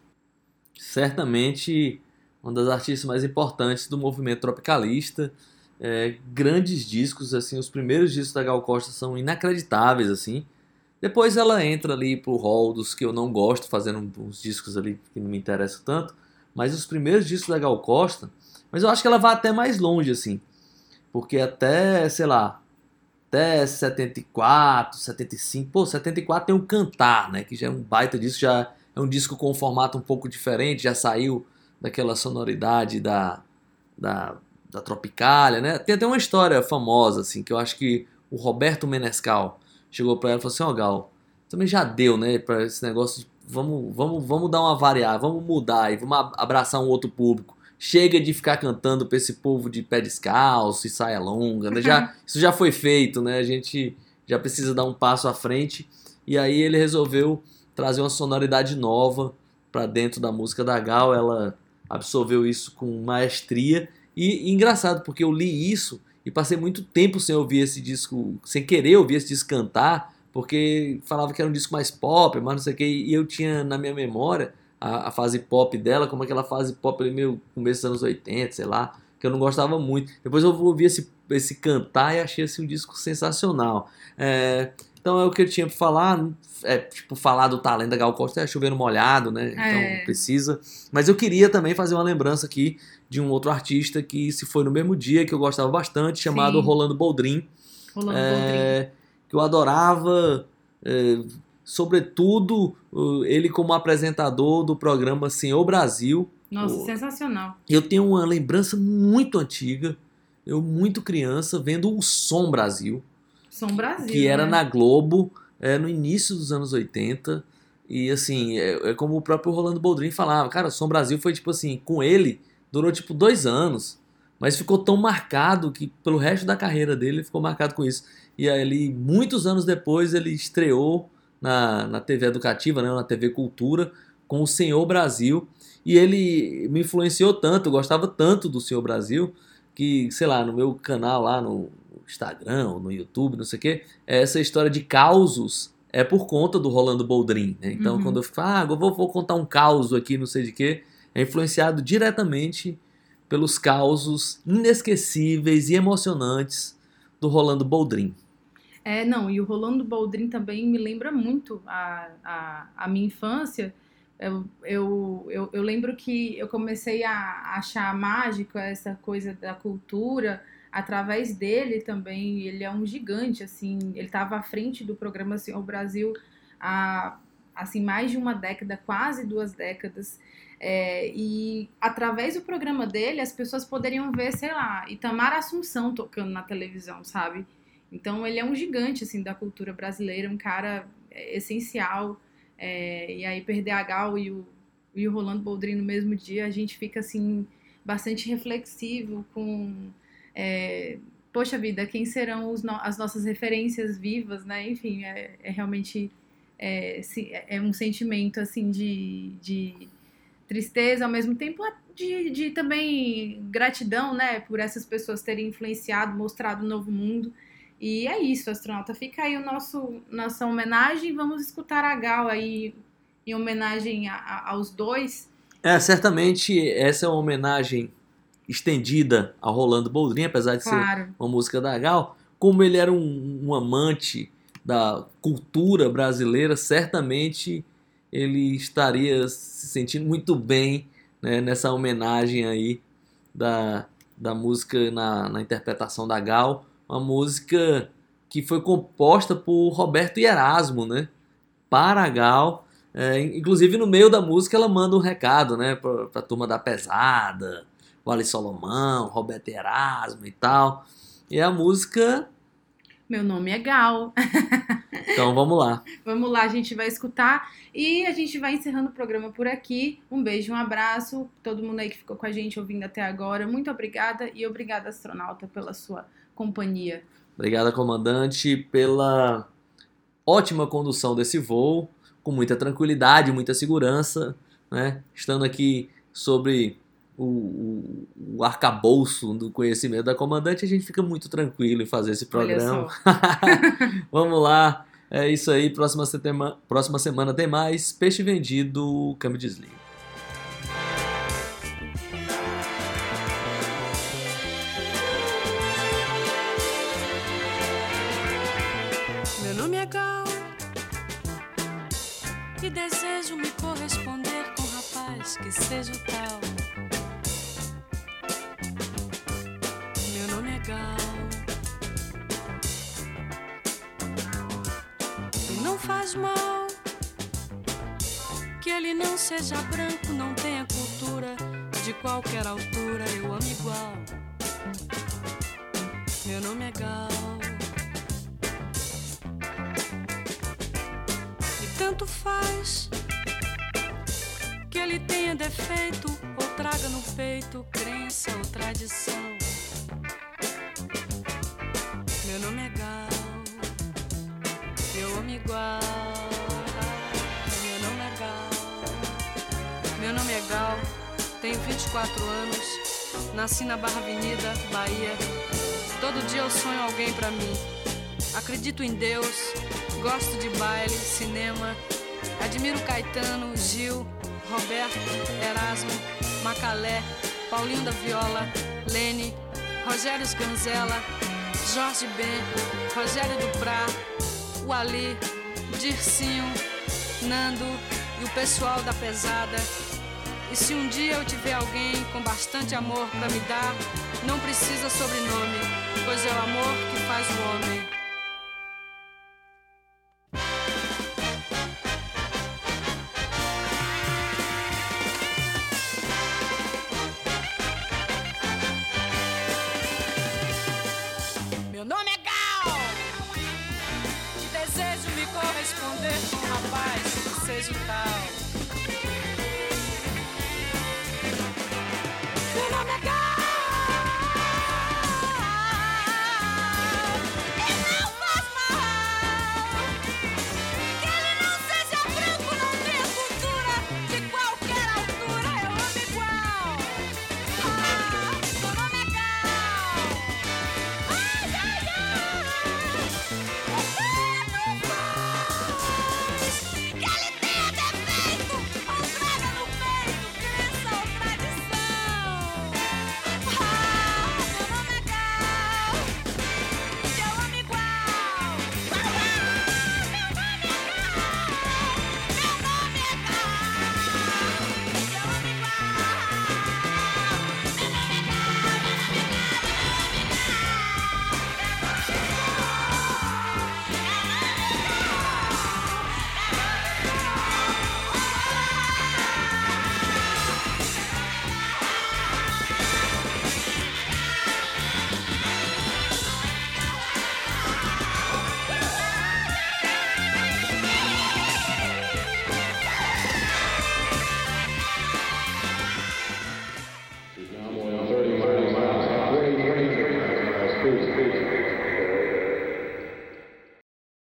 certamente uma das artistas mais importantes do movimento tropicalista. É, grandes discos, assim, os primeiros discos da Gal Costa são inacreditáveis, assim. Depois ela entra ali pro hall dos que eu não gosto, fazendo uns discos ali que não me interessam tanto. Mas os primeiros discos da Gal Costa, mas eu acho que ela vai até mais longe, assim. Porque até, sei lá, até 74, 75, pô, 74 tem o Cantar, né? Que já é um baita disco, já é um disco com um formato um pouco diferente, já saiu daquela sonoridade da, da, da Tropicália, né? Tem até uma história famosa, assim, que eu acho que o Roberto Menescal chegou pra ela e falou assim, ó Gal, também já deu, né, pra esse negócio de vamos, vamos, vamos dar uma variar, vamos mudar e vamos abraçar um outro público. Chega de ficar cantando pra esse povo de pé descalço e saia longa, né? Já, isso já foi feito, né? A gente já precisa dar um passo à frente. E aí ele resolveu trazer uma sonoridade nova para dentro da música da Gal. Ela absorveu isso com maestria. E, e engraçado, porque eu li isso e passei muito tempo sem ouvir esse disco, sem querer ouvir esse disco cantar, porque falava que era um disco mais pop, mas não sei o que, e eu tinha na minha memória a, a fase pop dela, como aquela fase pop ali meio começo dos anos 80, sei lá, que eu não gostava muito. Depois eu ouvi esse, esse cantar e achei assim, um disco sensacional. É, então é o que eu tinha pra falar, é, tipo, falar do talento da Gal Costa é chovendo molhado, né? Então É. precisa. Mas eu queria também fazer uma lembrança aqui de um outro artista que se foi no mesmo dia, que eu gostava bastante, chamado Sim. Rolando Boldrin, Rolando Boldrin. é, que eu adorava, é, sobretudo ele como apresentador do programa Senhor Brasil. Nossa, o- sensacional. Eu tenho uma lembrança muito antiga, eu muito criança, vendo o Som Brasil, Som Brasil. que era né? na Globo, é, no início dos anos 80. E assim, é, é como o próprio Rolando Boldrin falava, cara, o Som Brasil foi tipo assim, com ele, durou tipo dois anos, mas ficou tão marcado que pelo resto da carreira dele ele ficou marcado com isso. E aí, ele, muitos anos depois, ele estreou na, na TV educativa, né, na TV Cultura, com o Senhor Brasil. E ele me influenciou tanto, eu gostava tanto do Senhor Brasil, que, sei lá, no meu canal lá, no Instagram ou no YouTube, não sei o quê, essa história de causos é por conta do Rolando Boldrin, né? Então, Uhum. quando eu falo, ah, eu vou, vou contar um caos aqui, não sei de quê, é influenciado diretamente pelos causos inesquecíveis e emocionantes do Rolando Boldrin. É, não, e o Rolando Boldrin também me lembra muito a, a, a minha infância. Eu, eu, eu, eu lembro que eu comecei a achar mágico essa coisa da cultura através dele também. Ele é um gigante, assim, ele estava à frente do programa Senhor Brasil há assim, mais de uma década, quase duas décadas. É, e através do programa dele, as pessoas poderiam ver, sei lá, Itamar Assunção tocando na televisão, sabe? Então ele é um gigante assim da cultura brasileira, um cara é, essencial. É, e aí perder a Gal e o, e o Rolando Boldrin no mesmo dia, a gente fica assim bastante reflexivo com é, poxa vida, quem serão os as nossas referências vivas, né? Enfim, é, é realmente é, se- é um sentimento assim de, de tristeza, ao mesmo tempo de, de também gratidão, né? Por essas pessoas terem influenciado, mostrado um novo mundo. E é isso, astronauta. Fica aí o nosso nossa homenagem. Vamos escutar a Gal aí em homenagem a- a- aos dois. É, certamente essa é uma homenagem estendida ao Rolando Boldrin, apesar de ser Claro. uma música da Gal, como ele era um, um amante da cultura brasileira, certamente ele estaria se sentindo muito bem né, nessa homenagem aí da, da música na, na interpretação da Gal, uma música que foi composta por Roberto e Erasmo, né? Para Gal. É, inclusive no meio da música ela manda um recado, né? Pra, pra turma da pesada, Vale Solomão, Roberto e Erasmo e tal. E a música. Meu nome é Gal. Então vamos lá. Vamos lá, a gente vai escutar e a gente vai encerrando o programa por aqui. Um beijo, um abraço. Todo mundo aí que ficou com a gente ouvindo até agora. Muito obrigada e obrigada, astronauta, pela sua companhia. Obrigado, comandante, pela ótima condução desse voo, com muita tranquilidade, muita segurança, né? Estando aqui sobre o, o, o arcabouço do conhecimento da comandante, a gente fica muito tranquilo em fazer esse programa. Vamos lá, é isso aí. Próxima, setema- próxima semana tem mais. Peixe vendido, câmbio desliga. Que seja o tal. Meu nome é Gal e não faz mal que ele não seja branco, não tenha cultura de qualquer altura. Eu amo igual. Meu nome é Gal. E tanto faz que ele tenha defeito ou traga no peito crença ou tradição. Meu nome é Gal, eu amo igual. Meu nome é Gal, meu nome é Gal, tenho 24 anos, nasci na Barra Avenida, Bahia. Todo dia eu sonho alguém pra mim. Acredito em Deus, gosto de baile, cinema. Admiro Caetano, Gil, Roberto, Erasmo, Macalé, Paulinho da Viola, Lene, Rogério Sganzella, Jorge Ben, Rogério Duprá, o Ali, Dircinho, Nando e o pessoal da pesada. E se um dia eu tiver alguém com bastante amor pra me dar, não precisa sobrenome, pois é o amor que faz o homem.